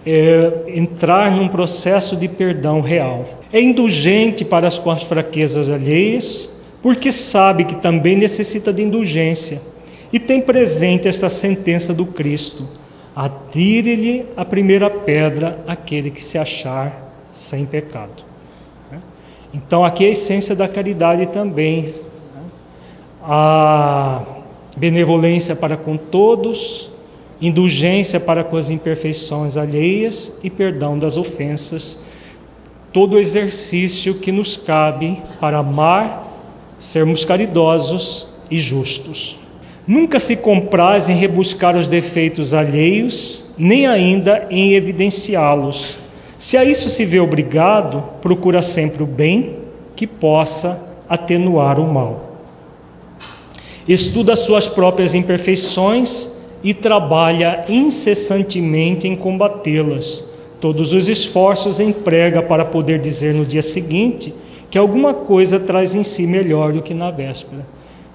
é, entrar num processo de perdão real. É indulgente para as, com as fraquezas alheias, porque sabe que também necessita de indulgência e tem presente esta sentença do Cristo: atire-lhe a primeira pedra aquele que se achar sem pecado. Então, aqui é a essência da caridade também. A benevolência para com todos, indulgência para com as imperfeições alheias e perdão das ofensas. Todo exercício que nos cabe para amar, sermos caridosos e justos. Nunca se compraz em rebuscar os defeitos alheios, nem ainda em evidenciá-los. Se a isso se vê obrigado, procura sempre o bem que possa atenuar o mal. Estuda suas próprias imperfeições e trabalha incessantemente em combatê-las. Todos os esforços emprega para poder dizer no dia seguinte que alguma coisa traz em si melhor do que na véspera.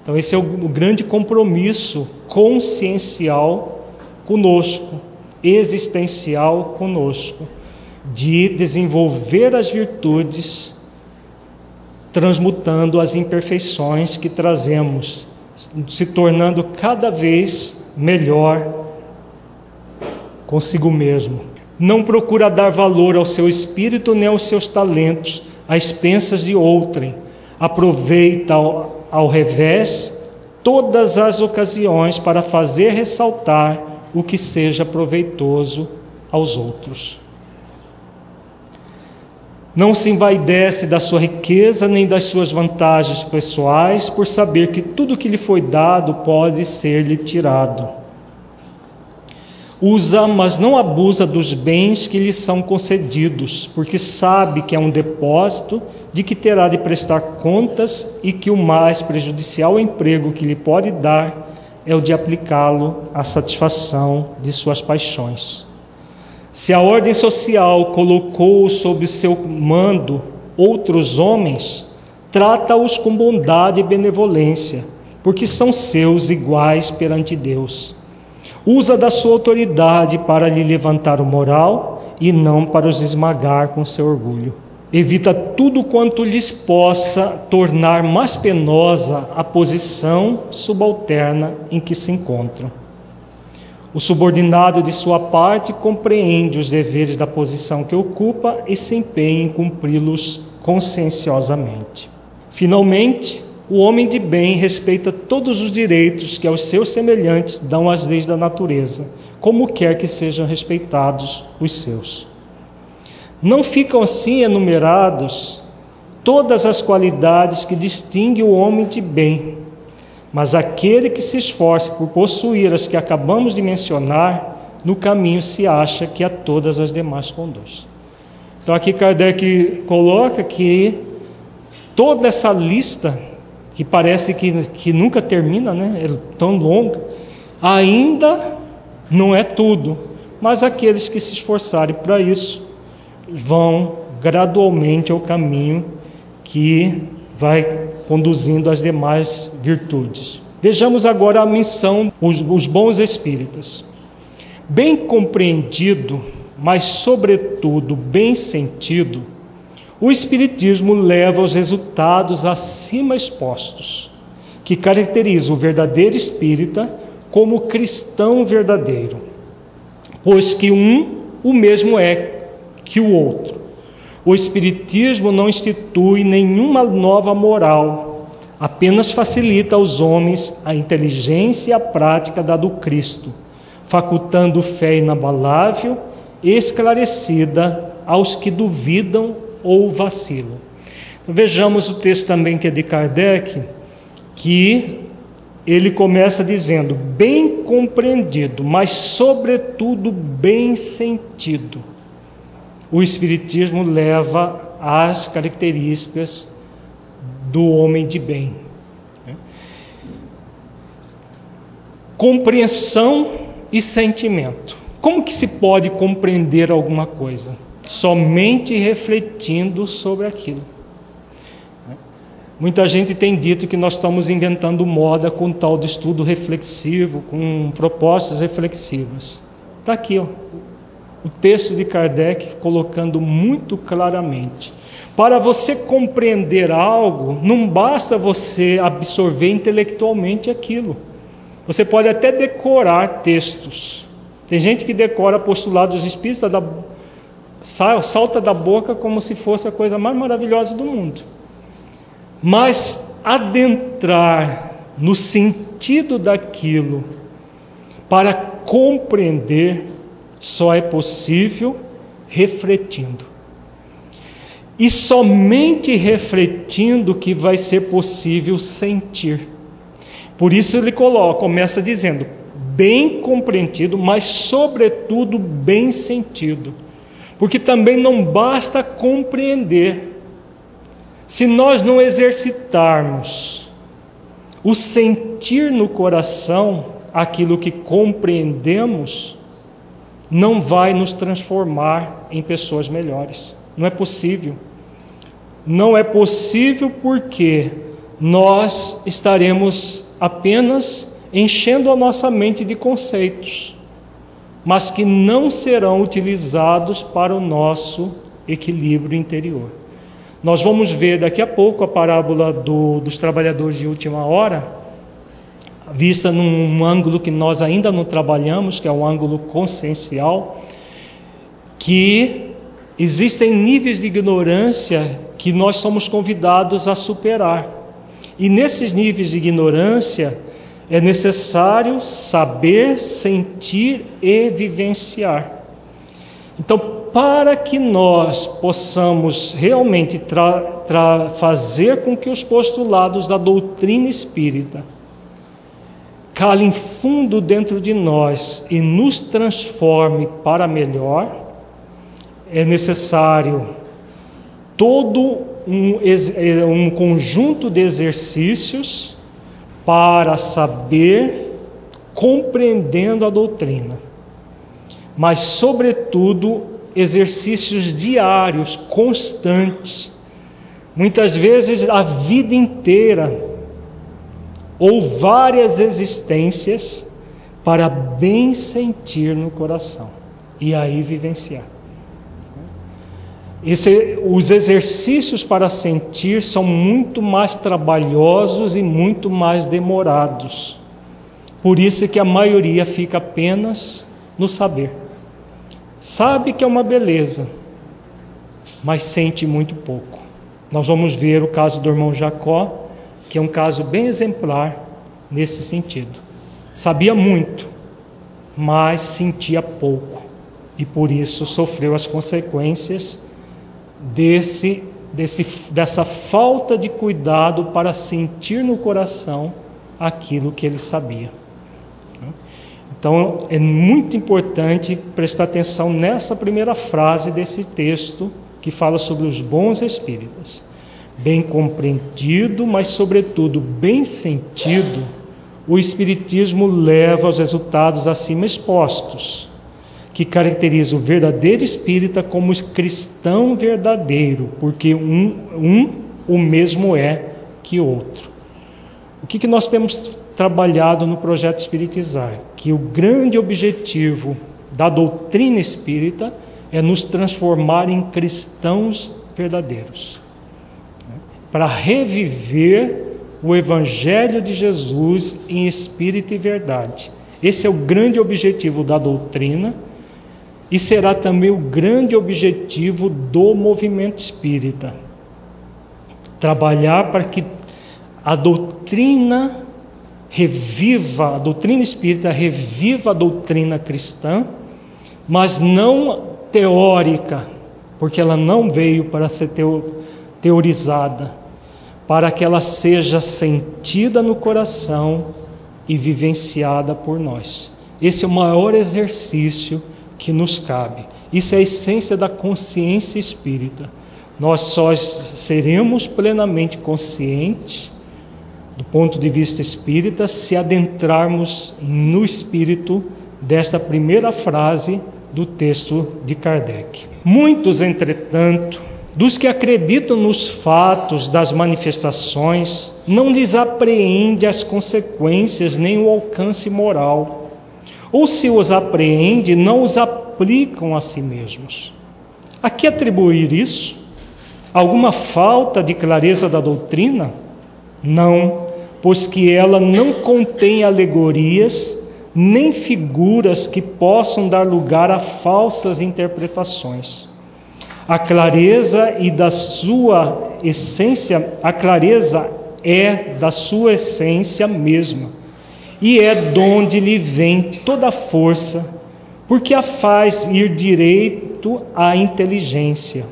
Então, esse é o, grande compromisso consciencial conosco, existencial conosco, de desenvolver as virtudes, transmutando as imperfeições que trazemos, se tornando cada vez melhor consigo mesmo. Não procura dar valor ao seu espírito nem aos seus talentos, às expensas de outrem. Aproveita ao revés todas as ocasiões para fazer ressaltar o que seja proveitoso aos outros. Não se envaidece da sua riqueza nem das suas vantagens pessoais, por saber que tudo que lhe foi dado pode ser-lhe tirado. Usa, mas não abusa dos bens que lhe são concedidos, porque sabe que é um depósito de que terá de prestar contas e que o mais prejudicial emprego que lhe pode dar é o de aplicá-lo à satisfação de suas paixões. Se a ordem social colocou sob seu mando outros homens, trata-os com bondade e benevolência, porque são seus iguais perante Deus. Usa da sua autoridade para lhe levantar o moral e não para os esmagar com seu orgulho. Evita tudo quanto lhes possa tornar mais penosa a posição subalterna em que se encontram. O subordinado, de sua parte, compreende os deveres da posição que ocupa e se empenha em cumpri-los conscienciosamente. Finalmente, o homem de bem respeita todos os direitos que aos seus semelhantes dão as leis da natureza, como quer que sejam respeitados os seus. Não ficam assim enumerados todas as qualidades que distinguem o homem de bem, mas aquele que se esforce por possuir as que acabamos de mencionar, no caminho se acha que a todas as demais conduz. Então aqui Kardec coloca que toda essa lista, que parece que, que nunca termina, né? é tão longa, ainda não é tudo, mas aqueles que se esforçarem para isso vão gradualmente ao caminho que vai conduzindo às demais virtudes. Vejamos agora a missão os, os bons espíritas. Bem compreendido, mas sobretudo bem sentido, o Espiritismo leva aos resultados acima expostos, que caracteriza o verdadeiro espírita como cristão verdadeiro, pois que um o mesmo é que o outro. O Espiritismo não institui nenhuma nova moral, apenas facilita aos homens a inteligência e a prática da do Cristo, facultando fé inabalável esclarecida aos que duvidam ou vacilam. Então, vejamos o texto também que é de Kardec, que ele começa dizendo: bem compreendido, mas sobretudo bem sentido. O Espiritismo leva às características do homem de bem. Compreensão e sentimento. Como que se pode compreender alguma coisa? Somente refletindo sobre aquilo. Muita gente tem dito que nós estamos inventando moda com tal do estudo reflexivo, com propostas reflexivas. Está aqui, ó, o texto de Kardec colocando muito claramente. Para você compreender algo, não basta você absorver intelectualmente aquilo. Você pode até decorar textos. Tem gente que decora postulados espíritas, da, salta da boca como se fosse a coisa mais maravilhosa do mundo. Mas adentrar no sentido daquilo para compreender só é possível refletindo. E somente refletindo que vai ser possível sentir. Por isso ele coloca, começa dizendo, bem compreendido, mas sobretudo bem sentido. Porque também não basta compreender, se nós não exercitarmos o sentir no coração aquilo que compreendemos, não vai nos transformar em pessoas melhores. Não é possível. Não é possível porque nós estaremos apenas enchendo a nossa mente de conceitos, mas que não serão utilizados para o nosso equilíbrio interior. Nós vamos ver daqui a pouco a parábola do, dos trabalhadores de última hora, vista num ângulo que nós ainda não trabalhamos, que é o ângulo consciencial, que existem níveis de ignorância que nós somos convidados a superar. E nesses níveis de ignorância é necessário saber, sentir e vivenciar. Então, para que nós possamos realmente fazer com que os postulados da doutrina espírita calem fundo dentro de nós e nos transforme para melhor, é necessário todo um, é, um conjunto de exercícios para saber, compreendendo a doutrina, mas, sobretudo, exercícios diários, constantes, muitas vezes a vida inteira, ou várias existências, para bem sentir no coração e aí vivenciar. Esse, os exercícios para sentir são muito mais trabalhosos e muito mais demorados. Por isso que a maioria fica apenas no saber. Sabe que é uma beleza, mas sente muito pouco. Nós vamos ver o caso do irmão Jacó, que é um caso bem exemplar nesse sentido. Sabia muito, mas sentia pouco e por isso sofreu as consequências desse, desse, dessa falta de cuidado para sentir no coração aquilo que ele sabia. Então é muito importante prestar atenção nessa primeira frase desse texto que fala sobre os bons espíritos. Bem compreendido, mas sobretudo bem sentido, o Espiritismo leva aos resultados acima expostos, que caracteriza o verdadeiro espírita como cristão verdadeiro, porque um, um o mesmo é que outro. O que, que nós temos trabalhado no projeto Espiritizar, que o grande objetivo da doutrina espírita é nos transformar em cristãos verdadeiros? Para reviver o Evangelho de Jesus em espírito e verdade. Esse é o grande objetivo da doutrina e será também o grande objetivo do movimento espírita. Trabalhar para que a doutrina reviva, a doutrina espírita reviva a doutrina cristã, mas não teórica, porque ela não veio para ser teorizada, para que ela seja sentida no coração e vivenciada por nós. Esse é o maior exercício que nos cabe. Isso é a essência da consciência espírita. Nós só seremos plenamente conscientes do ponto de vista espírita se adentrarmos no espírito desta primeira frase do texto de Kardec. Muitos, entretanto, dos que acreditam nos fatos das manifestações, não lhes apreende as consequências nem o alcance moral. Ou se os apreende, não os aplicam a si mesmos. A que atribuir isso? Alguma falta de clareza da doutrina? Não, pois que ela não contém alegorias nem figuras que possam dar lugar a falsas interpretações a clareza e da sua essência, a clareza é da sua essência mesma, e é donde lhe vem toda a força, porque a faz ir direito à inteligência.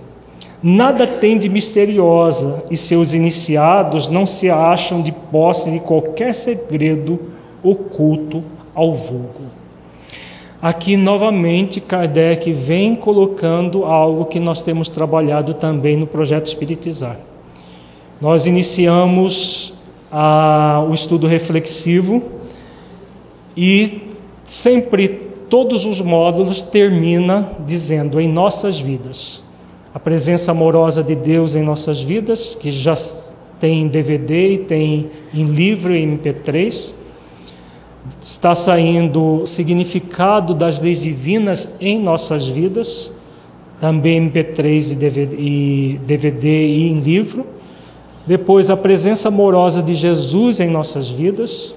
Nada tem de misteriosa, e seus iniciados não se acham de posse de qualquer segredo oculto ao vulgo. Aqui novamente Kardec vem colocando algo que nós temos trabalhado também no projeto Espiritizar. Nós iniciamos o estudo reflexivo e sempre todos os módulos termina dizendo em nossas vidas. A presença amorosa de Deus em nossas vidas, que já tem DVD e tem em livro e MP3 está saindo o significado das leis divinas em nossas vidas, também MP3 e DVD, e DVD e em livro. Depois, a presença amorosa de Jesus em nossas vidas,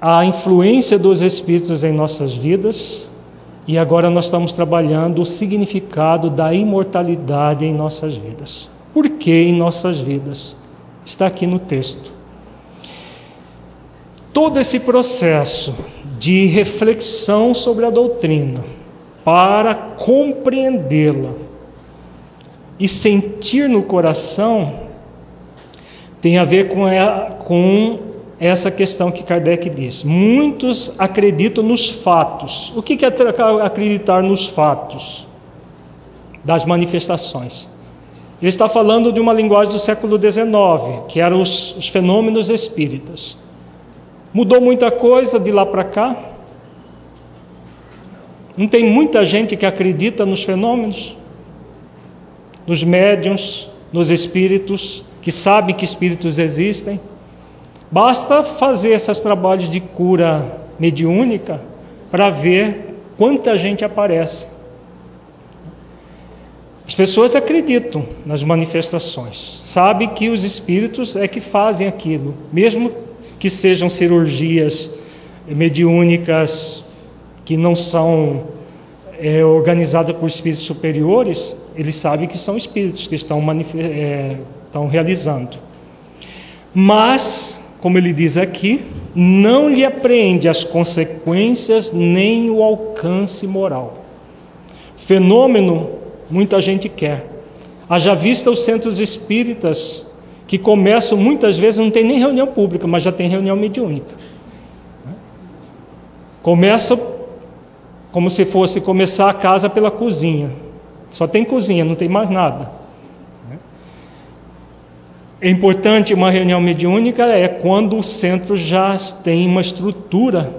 a influência dos Espíritos em nossas vidas, e agora nós estamos trabalhando o significado da imortalidade em nossas vidas. Por que em nossas vidas? Está aqui no texto todo esse processo de reflexão sobre a doutrina para compreendê-la e sentir no coração tem a ver com, com essa questão que Kardec diz. Muitos acreditam nos fatos. O que é acreditar nos fatos? Das manifestações. Ele está falando de uma linguagem do século XIX, que eram os, os fenômenos espíritas. Mudou muita coisa de lá para cá? Não tem muita gente que acredita nos fenômenos, nos médiums, nos espíritos, que sabem que espíritos existem. Basta fazer esses trabalhos de cura mediúnica para ver quanta gente aparece. As pessoas acreditam nas manifestações, sabem que os espíritos é que fazem aquilo, mesmo que sejam cirurgias mediúnicas que não são é, organizadas por espíritos superiores, eles sabem que são espíritos que estão, é, estão realizando. Mas, como ele diz aqui, não lhe apreende as consequências nem o alcance moral. Fenômeno, muita gente quer. Haja vista os centros espíritas que começam muitas vezes, não tem nem reunião pública, mas já tem reunião mediúnica. Começa como se fosse começar a casa pela cozinha. Só tem cozinha, não tem mais nada. É importante uma reunião mediúnica é quando o centro já tem uma estrutura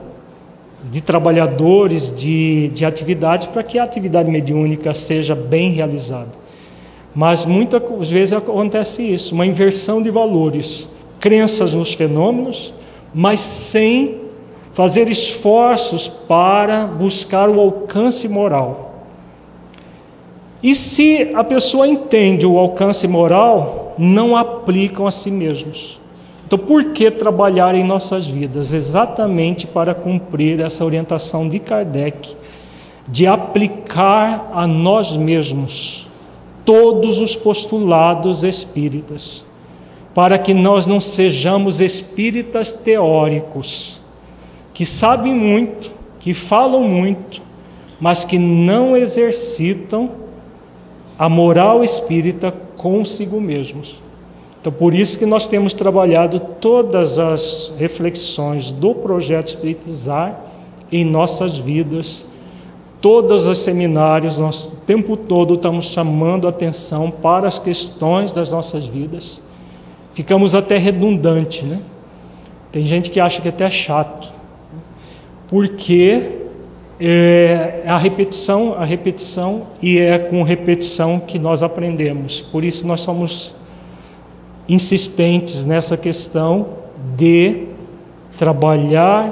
de trabalhadores, de, de atividades, para que a atividade mediúnica seja bem realizada. Mas muitas vezes acontece isso, uma inversão de valores, crenças nos fenômenos, mas sem fazer esforços para buscar o alcance moral. E se a pessoa entende o alcance moral, não aplicam a si mesmos. Então, por que trabalhar em nossas vidas? Exatamente para cumprir essa orientação de Kardec, de aplicar a nós mesmos todos os postulados espíritas, para que nós não sejamos espíritas teóricos, que sabem muito, que falam muito, mas que não exercitam a moral espírita consigo mesmos. Então, por isso que nós temos trabalhado todas as reflexões do projeto Espiritizar em nossas vidas, todos os seminários, nós o tempo todo estamos chamando atenção para as questões das nossas vidas. Ficamos até redundante, né? Tem gente que acha que é até chato, porque é a repetição, a repetição e é com repetição que nós aprendemos. Por isso nós somos insistentes nessa questão de trabalhar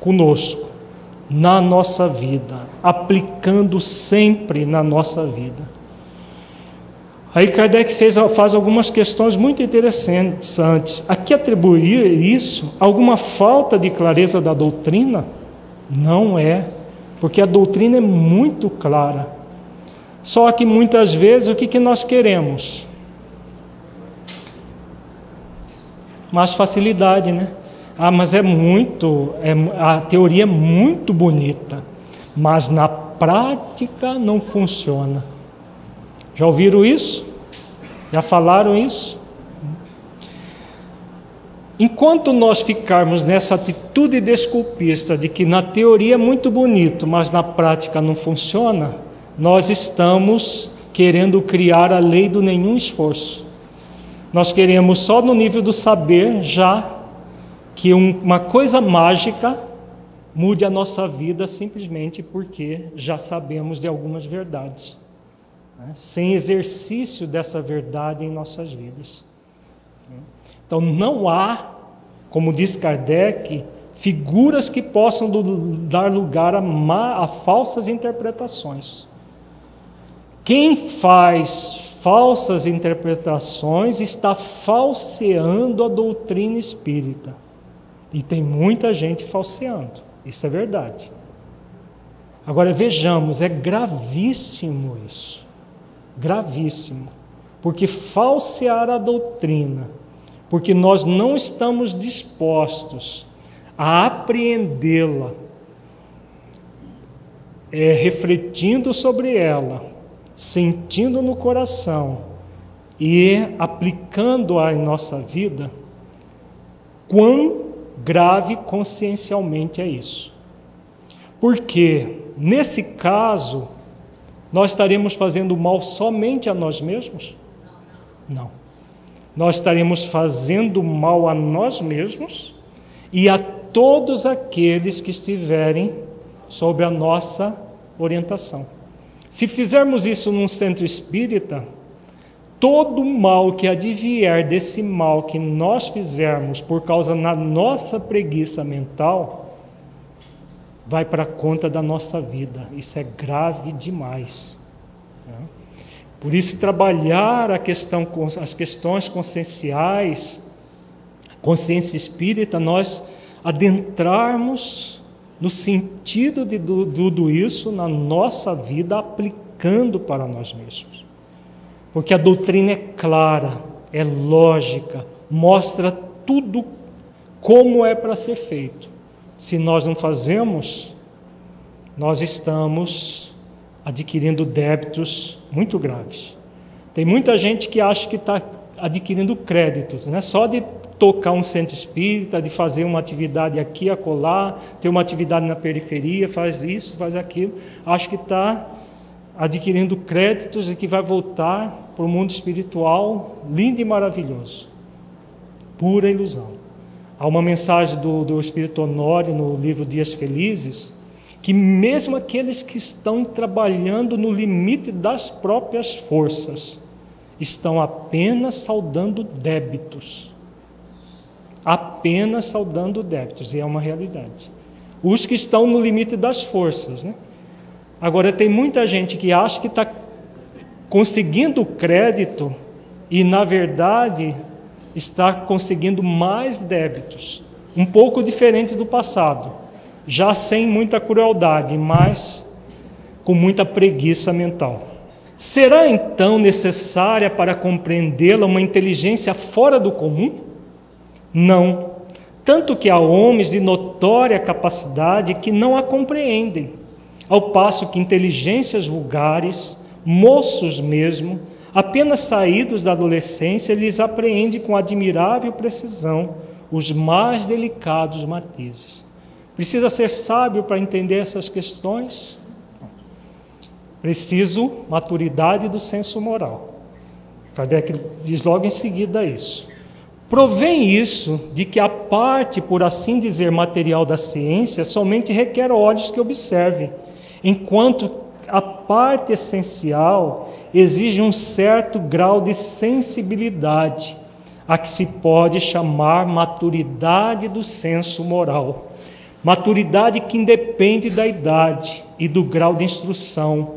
conosco na nossa vida, aplicando sempre na nossa vida. Aí Kardec fez, faz algumas questões muito interessantes antes. A que atribuir isso? Alguma falta de clareza da doutrina? Não é porque a doutrina é muito clara. Só que muitas vezes o que, que nós queremos? Mais facilidade, né? Ah, mas é muito, é, a teoria é muito bonita, mas na prática não funciona. Já ouviram isso? Já falaram isso? Enquanto nós ficarmos nessa atitude desculpista de que na teoria é muito bonito, mas na prática não funciona, nós estamos querendo criar a lei do nenhum esforço. Nós queremos só no nível do saber já que uma coisa mágica mude a nossa vida simplesmente porque já sabemos de algumas verdades, né? sem exercício dessa verdade em nossas vidas. Então não há, como diz Kardec, figuras que possam dar lugar a, má, a falsas interpretações. Quem faz falsas interpretações está falseando a doutrina espírita. E tem muita gente falseando, isso é verdade. Agora vejamos, é gravíssimo isso, gravíssimo, porque falsear a doutrina porque nós não estamos dispostos a apreendê-la, é, refletindo sobre ela, sentindo no coração e aplicando-a em nossa vida, quão grave consciencialmente é isso. Porque, nesse caso, nós estaremos fazendo mal somente a nós mesmos? Não nós estaremos fazendo mal a nós mesmos e a todos aqueles que estiverem sob a nossa orientação. Se fizermos isso num centro espírita, todo mal que advier desse mal que nós fizermos por causa da nossa preguiça mental, vai para conta da nossa vida. Isso é grave demais. Por isso, trabalhar a questão, as questões conscienciais, consciência espírita, nós adentrarmos no sentido de tudo isso na nossa vida, aplicando para nós mesmos. Porque a doutrina é clara, é lógica, mostra tudo como é para ser feito. Se nós não fazemos, nós estamos adquirindo débitos muito graves. Tem muita gente que acha que está adquirindo créditos, né? só de tocar um centro espírita, de fazer uma atividade aqui, acolá, ter uma atividade na periferia, faz isso, faz aquilo, acha que está adquirindo créditos e que vai voltar para o mundo espiritual lindo e maravilhoso. Pura ilusão. Há uma mensagem do, do Espírito Honório no livro Dias Felizes, que mesmo aqueles que estão trabalhando no limite das próprias forças estão apenas saudando débitos. Apenas saudando débitos, e é uma realidade. Os que estão no limite das forças, né? Agora, tem muita gente que acha que está conseguindo crédito e, na verdade, está conseguindo mais débitos, um pouco diferente do passado já sem muita crueldade, mas com muita preguiça mental. Será então necessária para compreendê-la uma inteligência fora do comum? Não. Tanto que há homens de notória capacidade que não a compreendem, ao passo que inteligências vulgares, moços mesmo, apenas saídos da adolescência, eles apreendem com admirável precisão os mais delicados matizes. Precisa ser sábio para entender essas questões? Preciso maturidade do senso moral. Kardec diz logo em seguida isso. Provém isso de que a parte, por assim dizer, material da ciência somente requer olhos que observem, enquanto parte essencial exige um certo grau de sensibilidade, a que se pode chamar maturidade do senso moral. Maturidade que independe da idade e do grau de instrução,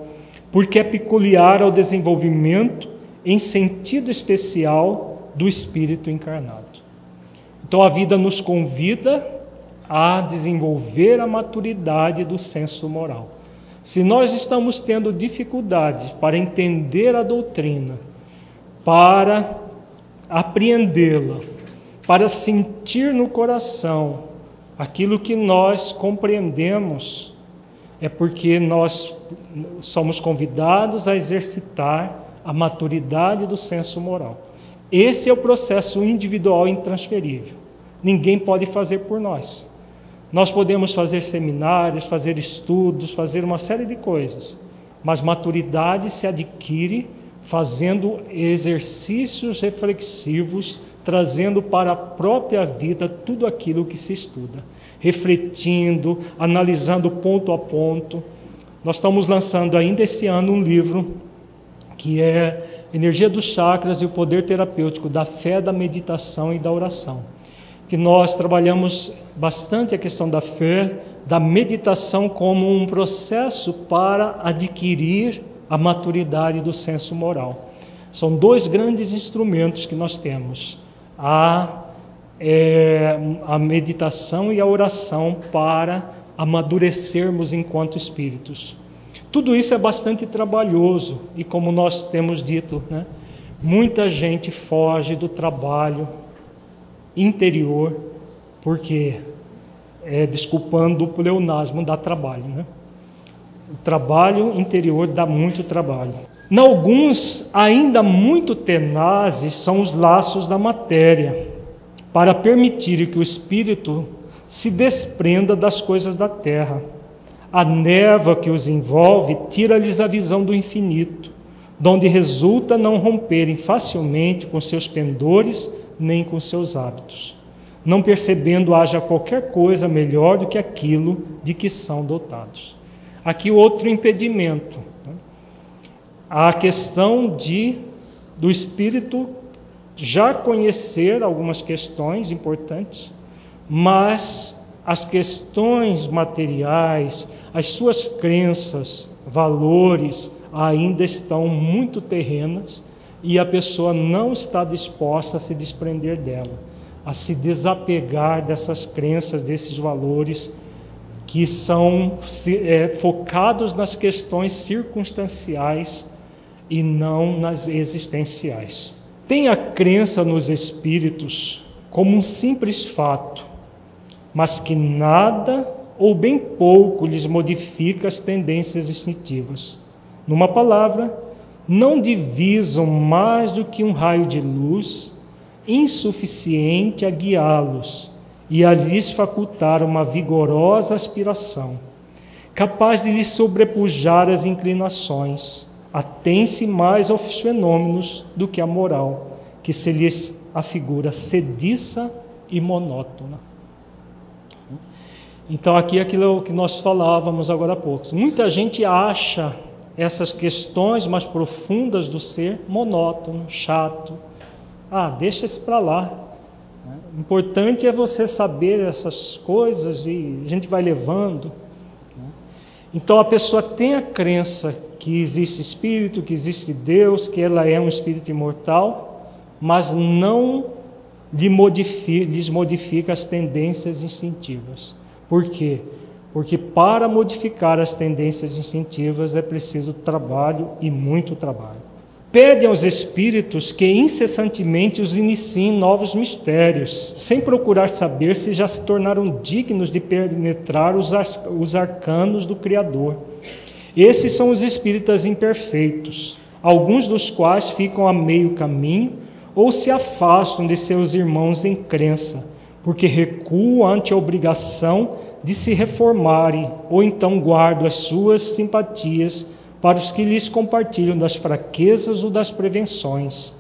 porque é peculiar ao desenvolvimento em sentido especial do espírito encarnado. Então a vida nos convida a desenvolver a maturidade do senso moral. Se nós estamos tendo dificuldade para entender a doutrina, para apreendê-la, para sentir no coração aquilo que nós compreendemos, é porque nós somos convidados a exercitar a maturidade do senso moral. Esse é o processo individual intransferível. Ninguém pode fazer por nós. Nós podemos fazer seminários, fazer estudos, fazer uma série de coisas, mas maturidade se adquire fazendo exercícios reflexivos, trazendo para a própria vida tudo aquilo que se estuda, refletindo, analisando ponto a ponto. Nós estamos lançando ainda esse ano um livro que é Energia dos Chakras e o Poder Terapêutico da Fé, da Meditação e da Oração. Que nós trabalhamos bastante a questão da fé, da meditação como um processo para adquirir a maturidade do senso moral. São dois grandes instrumentos que nós temos: a, é, a meditação e a oração para amadurecermos enquanto espíritos. Tudo isso é bastante trabalhoso e, como nós temos dito, né, muita gente foge do trabalho interior porque, é, desculpando o pleonasmo, dá trabalho. Né? O trabalho interior dá muito trabalho. Em alguns, ainda muito tenazes, são os laços da matéria, para permitir que o espírito se desprenda das coisas da terra a névoa que os envolve tira-lhes a visão do infinito, donde resulta não romperem facilmente com seus pendores nem com seus hábitos, não percebendo haja qualquer coisa melhor do que aquilo de que são dotados. Aqui outro impedimento, né? a questão de do espírito já conhecer algumas questões importantes, mas as questões materiais, as suas crenças, valores ainda estão muito terrenas e a pessoa não está disposta a se desprender dela, a se desapegar dessas crenças, desses valores que são é, focados nas questões circunstanciais e não nas existenciais. Tem a crença nos espíritos como um simples fato, mas que nada ou bem pouco lhes modifica as tendências instintivas. Numa palavra, não divisam mais do que um raio de luz insuficiente a guiá-los e a lhes facultar uma vigorosa aspiração, capaz de lhes sobrepujar as inclinações. Atém-se mais aos fenômenos do que a moral, que se lhes afigura sediça e monótona. Então, aqui é aquilo que nós falávamos agora há pouco. Muita gente acha essas questões mais profundas do ser monótono, chato. Ah, deixa isso para lá. O importante é você saber essas coisas e a gente vai levando. Então a pessoa tem a crença que existe espírito, que existe Deus, que ela é um espírito imortal, mas não lhe modifica, lhes modifica as tendências instintivas. Por quê? Porque para modificar as tendências instintivas é preciso trabalho e muito trabalho. Pede aos espíritos que incessantemente os iniciem novos mistérios, sem procurar saber se já se tornaram dignos de penetrar os, os arcanos do Criador. Esses são os espíritas imperfeitos, alguns dos quais ficam a meio caminho ou se afastam de seus irmãos em crença, porque recuam ante a obrigação de se reformarem, ou então guardam as suas simpatias para os que lhes compartilham das fraquezas ou das prevenções.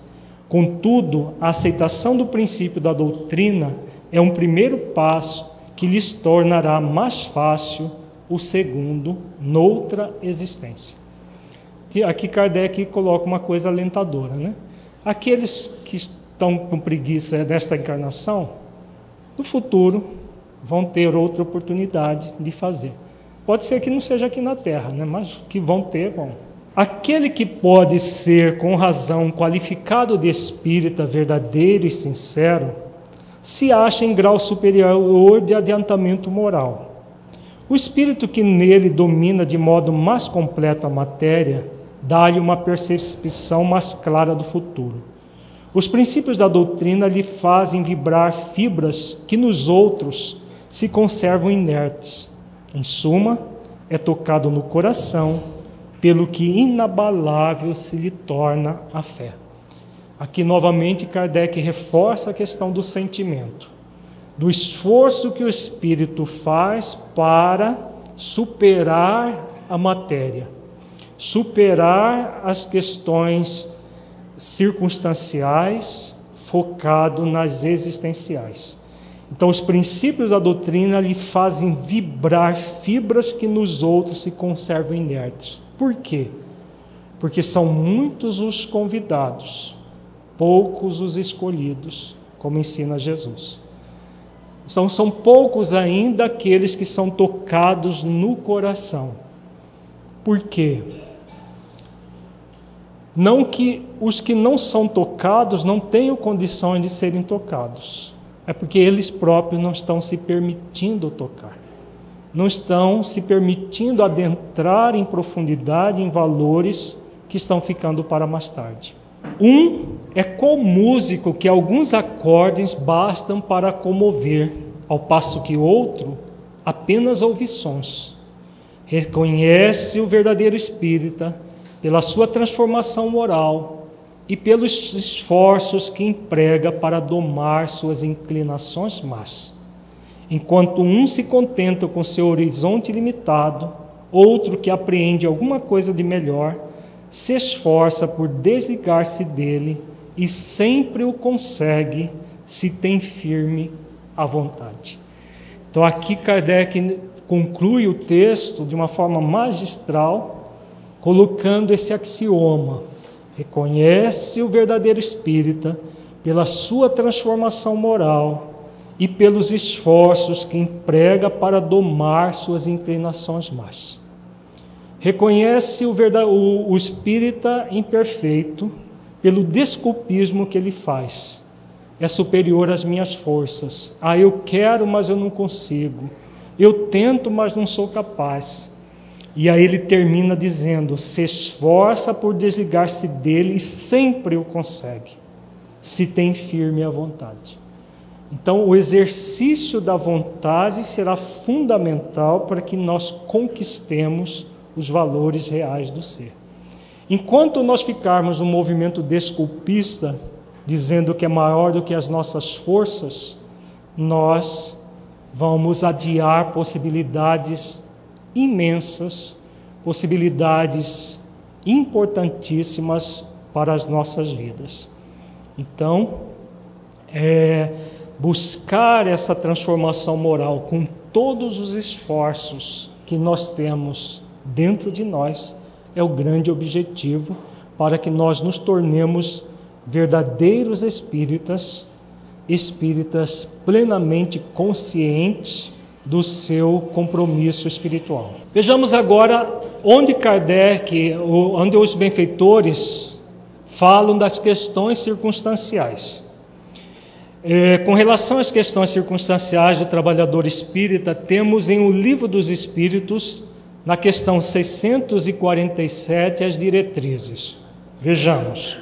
Contudo, a aceitação do princípio da doutrina é um primeiro passo que lhes tornará mais fácil o segundo noutra existência. Aqui Kardec coloca uma coisa alentadora, né? Aqueles que estão com preguiça desta encarnação, no futuro vão ter outra oportunidade de fazer. Pode ser que não seja aqui na Terra, né? mas que vão ter, vão. Aquele que pode ser, com razão, qualificado de espírita verdadeiro e sincero, se acha em grau superior de adiantamento moral. O espírito que nele domina de modo mais completo a matéria, dá-lhe uma percepção mais clara do futuro. Os princípios da doutrina lhe fazem vibrar fibras que nos outros se conservam inertes em suma, é tocado no coração, pelo que inabalável se lhe torna a fé. Aqui novamente Kardec reforça a questão do sentimento, do esforço que o espírito faz para superar a matéria, superar as questões circunstanciais, focado nas existenciais. Então, os princípios da doutrina lhe fazem vibrar fibras que nos outros se conservam inertes. Por quê? Porque são muitos os convidados, poucos os escolhidos, como ensina Jesus. Então, são poucos ainda aqueles que são tocados no coração. Por quê? Não que os que não são tocados não tenham condições de serem tocados é porque eles próprios não estão se permitindo tocar, não estão se permitindo adentrar em profundidade em valores que estão ficando para mais tarde. Um é qual músico que alguns acordes bastam para comover, ao passo que outro apenas ouve sons. Reconhece o verdadeiro espírita pela sua transformação moral e pelos esforços que emprega para domar suas inclinações más. Enquanto um se contenta com seu horizonte limitado, outro que apreende alguma coisa de melhor, se esforça por desligar-se dele e sempre o consegue se tem firme a vontade. Então aqui Kardec conclui o texto de uma forma magistral, colocando esse axioma: reconhece o verdadeiro espírita pela sua transformação moral e pelos esforços que emprega para domar suas inclinações más. Reconhece o, o, o espírita imperfeito pelo desculpismo que ele faz. É superior às minhas forças. Ah, eu quero, mas eu não consigo. Eu tento, mas não sou capaz. E aí ele termina dizendo: se esforça por desligar-se dele e sempre o consegue, se tem firme a vontade. Então, o exercício da vontade será fundamental para que nós conquistemos os valores reais do ser. Enquanto nós ficarmos no movimento desculpista, dizendo que é maior do que as nossas forças, nós vamos adiar possibilidades imensas, possibilidades importantíssimas para as nossas vidas. Então, é, buscar essa transformação moral com todos os esforços que nós temos dentro de nós é o grande objetivo para que nós nos tornemos verdadeiros espíritas, espíritas plenamente conscientes do seu compromisso espiritual. Vejamos agora onde Kardec, onde os benfeitores falam das questões circunstanciais. É, com relação às questões circunstanciais do trabalhador espírita, temos em O Livro dos Espíritos, na questão 647, as diretrizes. Vejamos.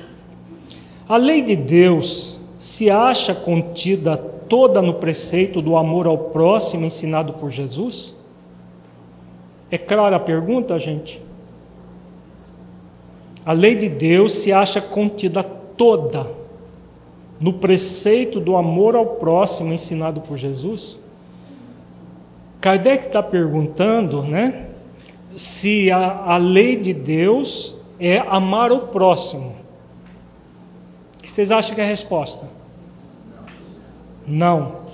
A lei de Deus se acha contida toda no preceito do amor ao próximo ensinado por Jesus? É clara a pergunta, gente? a lei de Deus se acha contida toda no preceito do amor ao próximo ensinado por Jesus? Kardec está perguntando, né, se a, a lei de Deus é amar o próximo. O que vocês acham que é a resposta? Não.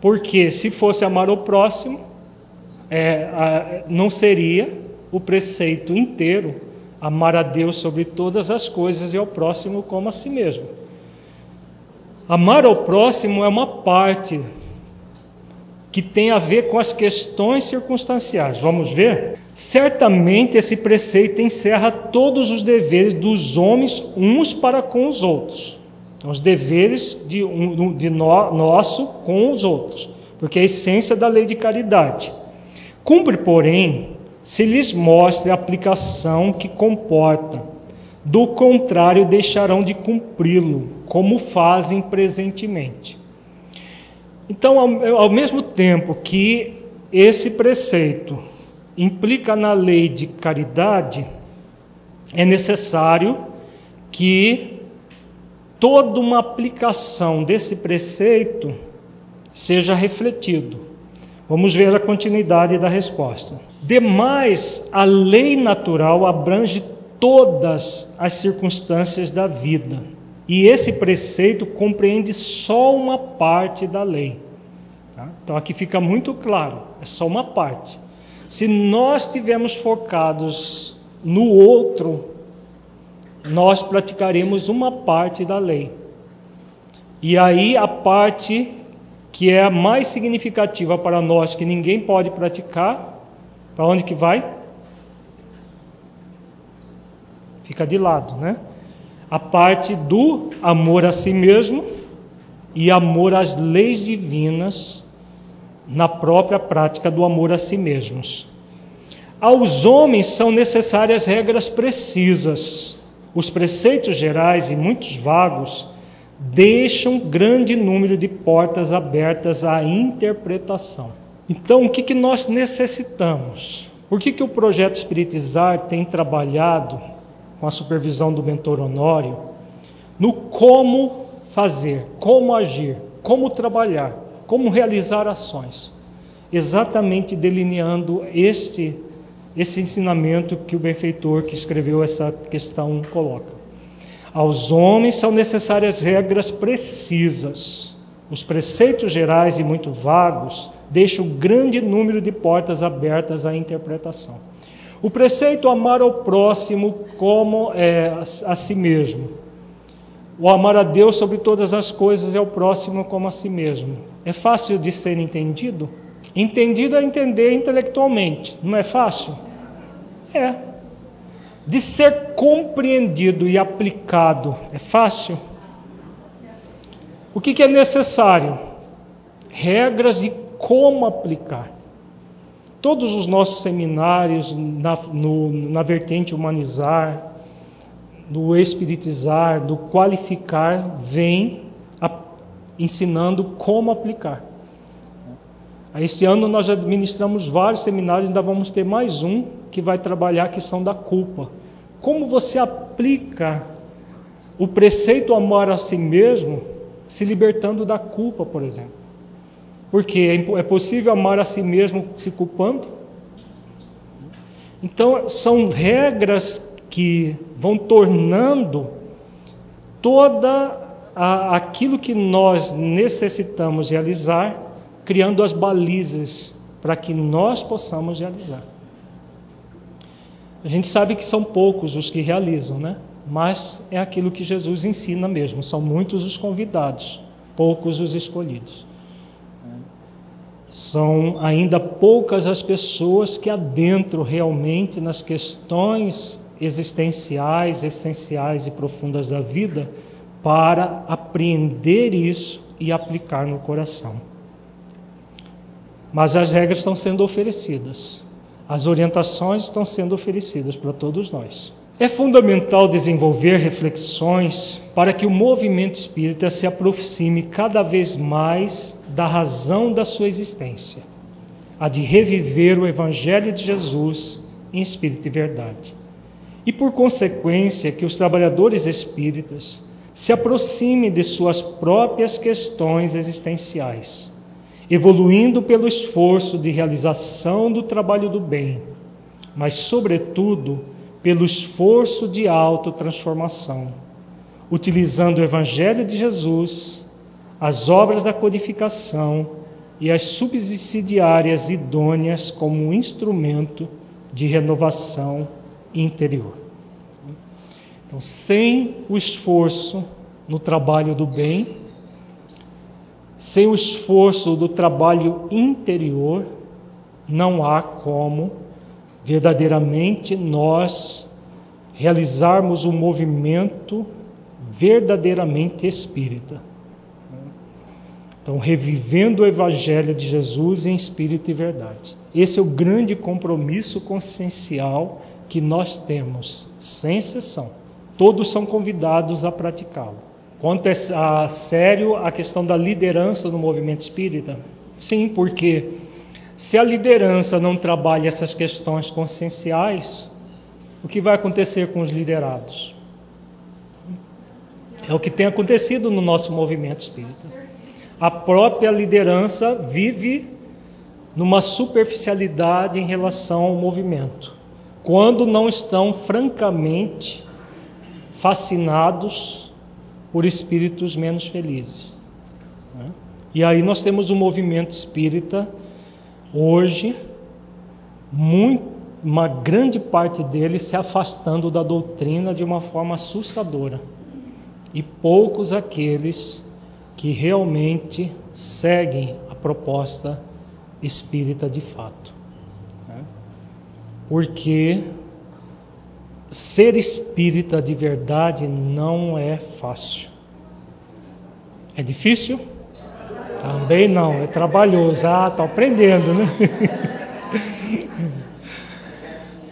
Porque se fosse amar o próximo, é, não seria o preceito inteiro amar a Deus sobre todas as coisas e ao próximo como a si mesmo. Amar ao próximo é uma parte que tem a ver com as questões circunstanciais. Vamos ver? Certamente esse preceito encerra todos os deveres dos homens uns para com os outros. Os deveres de, um, de no, nosso com os outros, porque é a essência da lei de caridade. Cumpre, porém, se lhes mostre a aplicação que comporta. Do contrário, deixarão de cumpri-lo, como fazem presentemente. Então, ao, ao mesmo tempo que esse preceito implica na lei de caridade, é necessário que toda uma aplicação desse preceito seja refletido. Vamos ver a continuidade da resposta. Demais, a lei natural abrange todas as circunstâncias da vida, e esse preceito compreende só uma parte da lei. Tá? Então aqui fica muito claro, é só uma parte. Se nós estivermos focados no outro, nós praticaremos uma parte da lei. E aí a parte que é a mais significativa para nós, que ninguém pode praticar, para onde que vai? Fica de lado, né? A parte do amor a si mesmo e amor às leis divinas na própria prática do amor a si mesmos. Aos homens são necessárias regras precisas os preceitos gerais e muitos vagos deixam grande número de portas abertas à interpretação. Então, o que, que nós necessitamos? Por que, que o projeto Espiritizar tem trabalhado, com a supervisão do mentor Honório, no como fazer, como agir, como trabalhar, como realizar ações? Exatamente delineando este esse ensinamento que o benfeitor que escreveu essa questão coloca. Aos homens são necessárias regras precisas. Os preceitos gerais e muito vagos deixam grande número de portas abertas à interpretação. O preceito amar ao próximo como é, a si mesmo. O amar a Deus sobre todas as coisas e ao próximo como a si mesmo. É fácil de ser entendido? Entendido é entender intelectualmente, não é fácil? É. De ser compreendido e aplicado, é fácil? O que, que é necessário? Regras de como aplicar. Todos os nossos seminários na, no, na vertente humanizar, do espiritizar, do qualificar, vem a, ensinando como aplicar. Este ano nós administramos vários seminários, ainda vamos ter mais um que vai trabalhar a questão da culpa. Como você aplica o preceito amar a si mesmo, se libertando da culpa, por exemplo? Porque é, é possível amar a si mesmo se culpando? Então, são regras que vão tornando toda a, aquilo que nós necessitamos realizar criando as balizas para que nós possamos realizar. A gente sabe que são poucos os que realizam, né? Mas é aquilo que Jesus ensina mesmo. São muitos os convidados, poucos os escolhidos. São ainda poucas as pessoas que adentram realmente nas questões existenciais, essenciais e profundas da vida para apreender isso e aplicar no coração. Mas as regras estão sendo oferecidas, as orientações estão sendo oferecidas para todos nós. É fundamental desenvolver reflexões para que o movimento espírita se aproxime cada vez mais da razão da sua existência, a de reviver o Evangelho de Jesus em espírito e verdade. e, por consequência, que os trabalhadores espíritas se aproximem de suas próprias questões existenciais, evoluindo pelo esforço de realização do trabalho do bem, mas, sobretudo, pelo esforço de autotransformação, utilizando o Evangelho de Jesus, as obras da codificação e as subsidiárias idôneas como instrumento de renovação interior. Então, sem o esforço no trabalho do bem, sem o esforço do trabalho interior, não há como verdadeiramente nós realizarmos um movimento verdadeiramente espírita. Então, revivendo o Evangelho de Jesus em espírito e verdade. Esse é o grande compromisso consciencial que nós temos, sem exceção. Todos são convidados a praticá-lo. Quanto a sério a questão da liderança no movimento espírita, sim, porque se a liderança não trabalha essas questões conscienciais, o que vai acontecer com os liderados? É o que tem acontecido no nosso movimento espírita. A própria liderança vive numa superficialidade em relação ao movimento quando não estão francamente fascinados por espíritos menos felizes. Né? E aí nós temos um movimento espírita hoje, muito, uma grande parte dele se afastando da doutrina de uma forma assustadora, e poucos aqueles que realmente seguem a proposta espírita de fato porque ser espírita de verdade não é fácil. É difícil? Também não, é trabalhoso. Ah, estou aprendendo, né?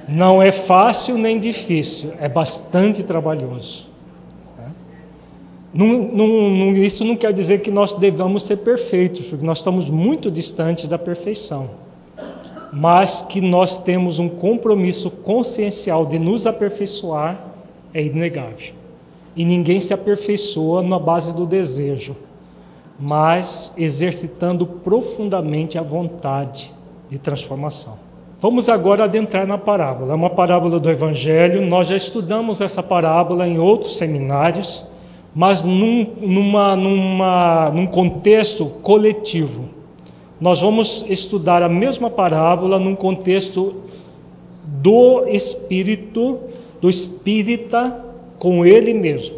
Não é fácil nem difícil, é bastante trabalhoso. Não, não, não, isso não quer dizer que nós devamos ser perfeitos, porque nós estamos muito distantes da perfeição mas que nós temos um compromisso consciencial de nos aperfeiçoar é inegável. E ninguém se aperfeiçoa na base do desejo, mas exercitando profundamente a vontade de transformação. Vamos agora adentrar na parábola. É uma parábola do Evangelho. Nós já estudamos essa parábola em outros seminários, mas num, numa, numa, num contexto coletivo nós vamos estudar a mesma parábola num contexto do espírito, do espírita com ele mesmo.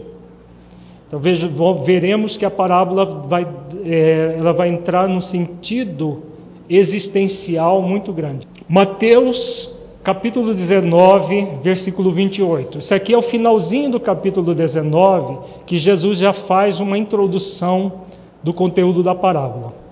Então veja, veremos que a parábola vai, é, ela vai entrar num sentido existencial muito grande. Mateus capítulo 19, versículo 28. Isso aqui é o finalzinho do capítulo 19, que Jesus já faz uma introdução do conteúdo da parábola.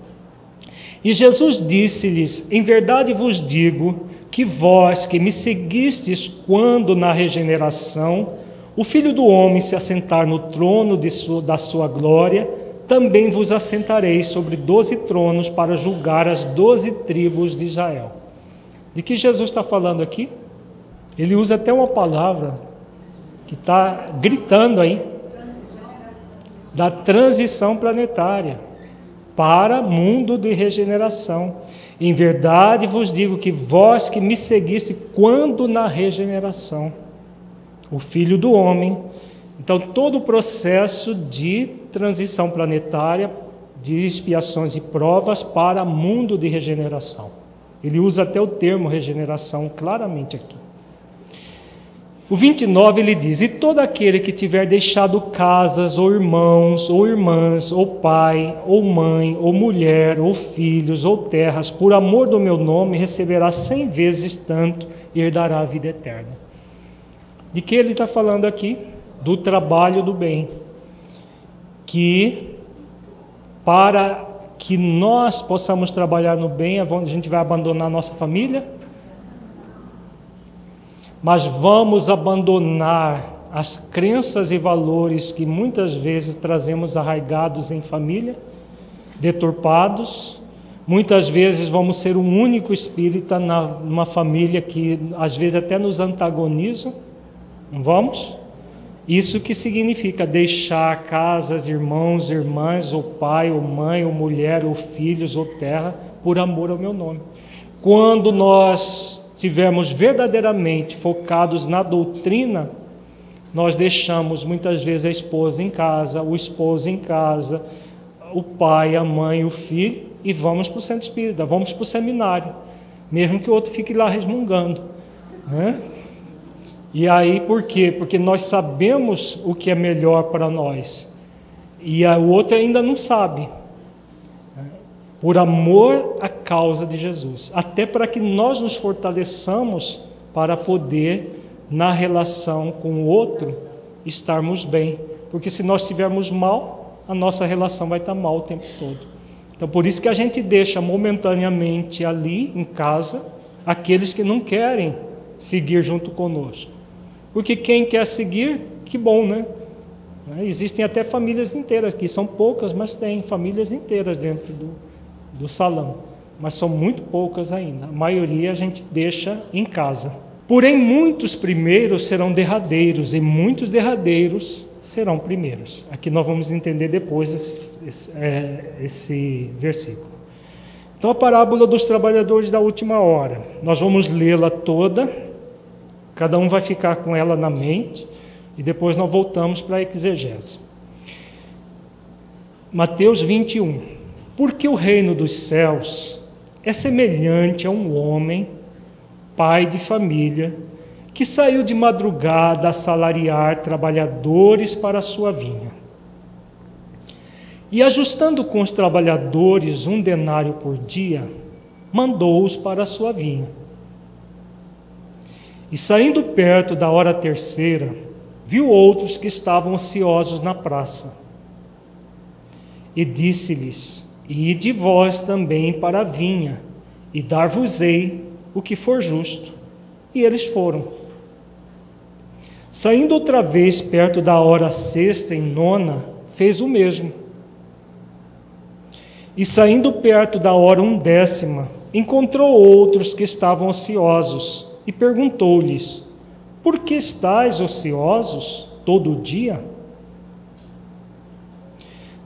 E Jesus disse-lhes: Em verdade vos digo que vós que me seguistes quando na regeneração o Filho do Homem se assentar no trono sua, da sua glória, também vos assentareis sobre doze tronos para julgar as doze tribos de Israel. De que Jesus está falando aqui? Ele usa até uma palavra que está gritando aí da transição planetária para mundo de regeneração. Em verdade vos digo que vós que me seguiste quando na regeneração, o Filho do Homem. Então, todo o processo de transição planetária, de expiações e provas para mundo de regeneração. Ele usa até o termo regeneração claramente aqui. O 29 ele diz: E todo aquele que tiver deixado casas, ou irmãos, ou irmãs, ou pai, ou mãe, ou mulher, ou filhos, ou terras, por amor do meu nome, receberá cem vezes tanto e herdará a vida eterna. De que ele está falando aqui? Do trabalho do bem. Que para que nós possamos trabalhar no bem, a gente vai abandonar nossa família? Mas vamos abandonar as crenças e valores que muitas vezes trazemos arraigados em família, deturpados. Muitas vezes vamos ser um único espírita numa família que às vezes até nos antagoniza, Não vamos? Isso que significa deixar casas, irmãos, irmãs, ou pai, ou mãe, ou mulher, ou filhos, ou terra, por amor ao meu nome. Quando nós tivermos verdadeiramente focados na doutrina, nós deixamos muitas vezes a esposa em casa, o esposo em casa, o pai, a mãe, o filho, e vamos para o centro espírita, vamos para o seminário, mesmo que o outro fique lá resmungando. Né? E aí por quê? Porque nós sabemos o que é melhor para nós, e o outro ainda não sabe por amor à causa de Jesus, até para que nós nos fortaleçamos para poder, na relação com o outro, estarmos bem. Porque se nós estivermos mal, a nossa relação vai estar mal o tempo todo. Então, por isso que a gente deixa momentaneamente ali em casa aqueles que não querem seguir junto conosco. Porque quem quer seguir, que bom, né? Existem até famílias inteiras, que são poucas, mas tem famílias inteiras dentro do, do salão, mas são muito poucas ainda. A maioria a gente deixa em casa. Porém, muitos primeiros serão derradeiros e muitos derradeiros serão primeiros. Aqui nós vamos entender depois esse, esse, é, esse versículo. Então, a parábola dos trabalhadores da última hora. Nós vamos lê-la toda, cada um vai ficar com ela na mente, e depois nós voltamos para a exegese. Mateus 21. Porque o reino dos céus é semelhante a um homem, pai de família, que saiu de madrugada a salariar trabalhadores para a sua vinha. E ajustando com os trabalhadores um denário por dia, mandou-os para a sua vinha. E saindo perto da hora terceira, viu outros que estavam ociosos na praça. E disse-lhes: e de vós também para a vinha, e dar-vos-ei o que for justo. E eles foram. Saindo outra vez perto da hora sexta e nona, fez o mesmo. E saindo perto da hora undécima, encontrou outros que estavam ociosos, e perguntou-lhes: Por que estáis ociosos todo o dia?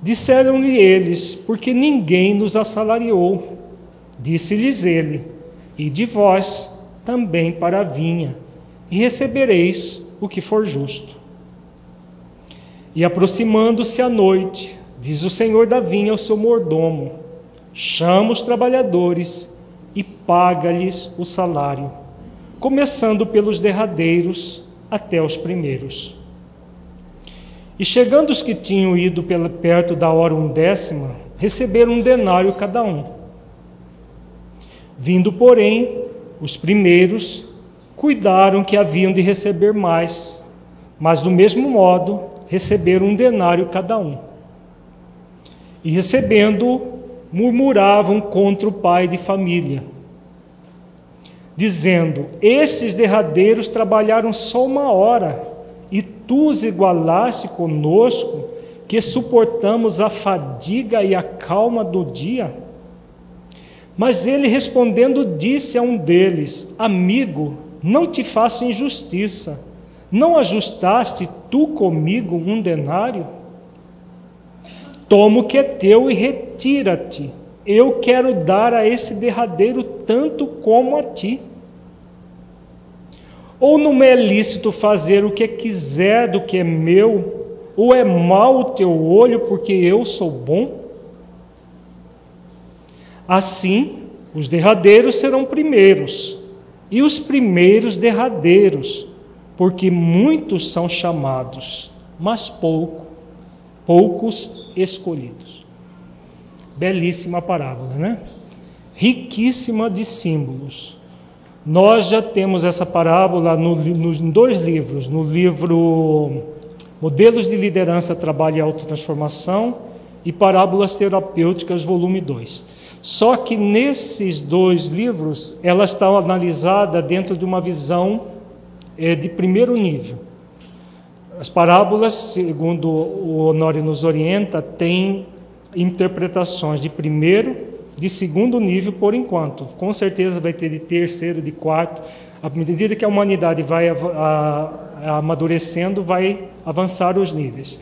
Disseram-lhe eles: Porque ninguém nos assalariou. Disse-lhes ele: E de vós também para a vinha, e recebereis o que for justo. E aproximando-se a noite, diz o senhor da vinha ao seu mordomo: Chama os trabalhadores e paga-lhes o salário, começando pelos derradeiros até os primeiros. E chegando os que tinham ido pela, perto da hora undécima, receberam um denário cada um. Vindo, porém, os primeiros, cuidaram que haviam de receber mais, mas do mesmo modo receberam um denário cada um. E recebendo, murmuravam contra o pai de família, dizendo: Esses derradeiros trabalharam só uma hora e tu os igualaste conosco, que suportamos a fadiga e a calma do dia? Mas ele respondendo disse a um deles: Amigo, não te faço injustiça. Não ajustaste tu comigo um denário? Toma o que é teu e retira-te. Eu quero dar a esse derradeiro tanto como a ti. Ou não é lícito fazer o que quiser do que é meu? Ou é mau o teu olho porque eu sou bom? Assim, os derradeiros serão primeiros, e os primeiros derradeiros, porque muitos são chamados, mas pouco, poucos escolhidos. Belíssima parábola, né? Riquíssima de símbolos. Nós já temos essa parábola no, no, em dois livros, no livro Modelos de Liderança, Trabalho e Autotransformação e Parábolas Terapêuticas, volume 2. Só que nesses dois livros, ela está analisada dentro de uma visão é, de primeiro nível. As parábolas, segundo o Honório nos orienta, têm interpretações de primeiro de segundo nível por enquanto. Com certeza vai ter de terceiro, de quarto. À medida que a humanidade vai amadurecendo, vai avançar os níveis.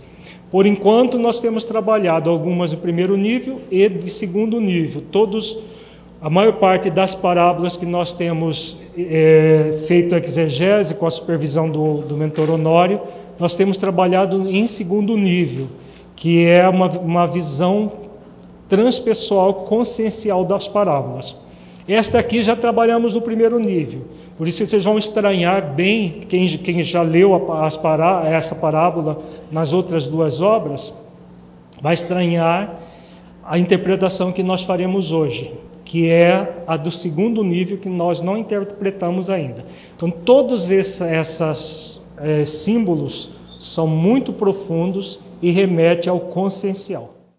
Por enquanto, nós temos trabalhado algumas de primeiro nível e de segundo nível. Todos, a maior parte das parábolas que nós temos é, feito exegese com a supervisão do, do mentor Honório, nós temos trabalhado em segundo nível, que é uma, uma visão transpessoal consciencial das parábolas. Esta aqui já trabalhamos no primeiro nível. Por isso vocês vão estranhar bem, quem, quem já leu a, pará, essa parábola nas outras duas obras, vai estranhar a interpretação que nós faremos hoje, que é a do segundo nível que nós não interpretamos ainda. Então, todos esses é, símbolos são muito profundos e remetem ao consciencial.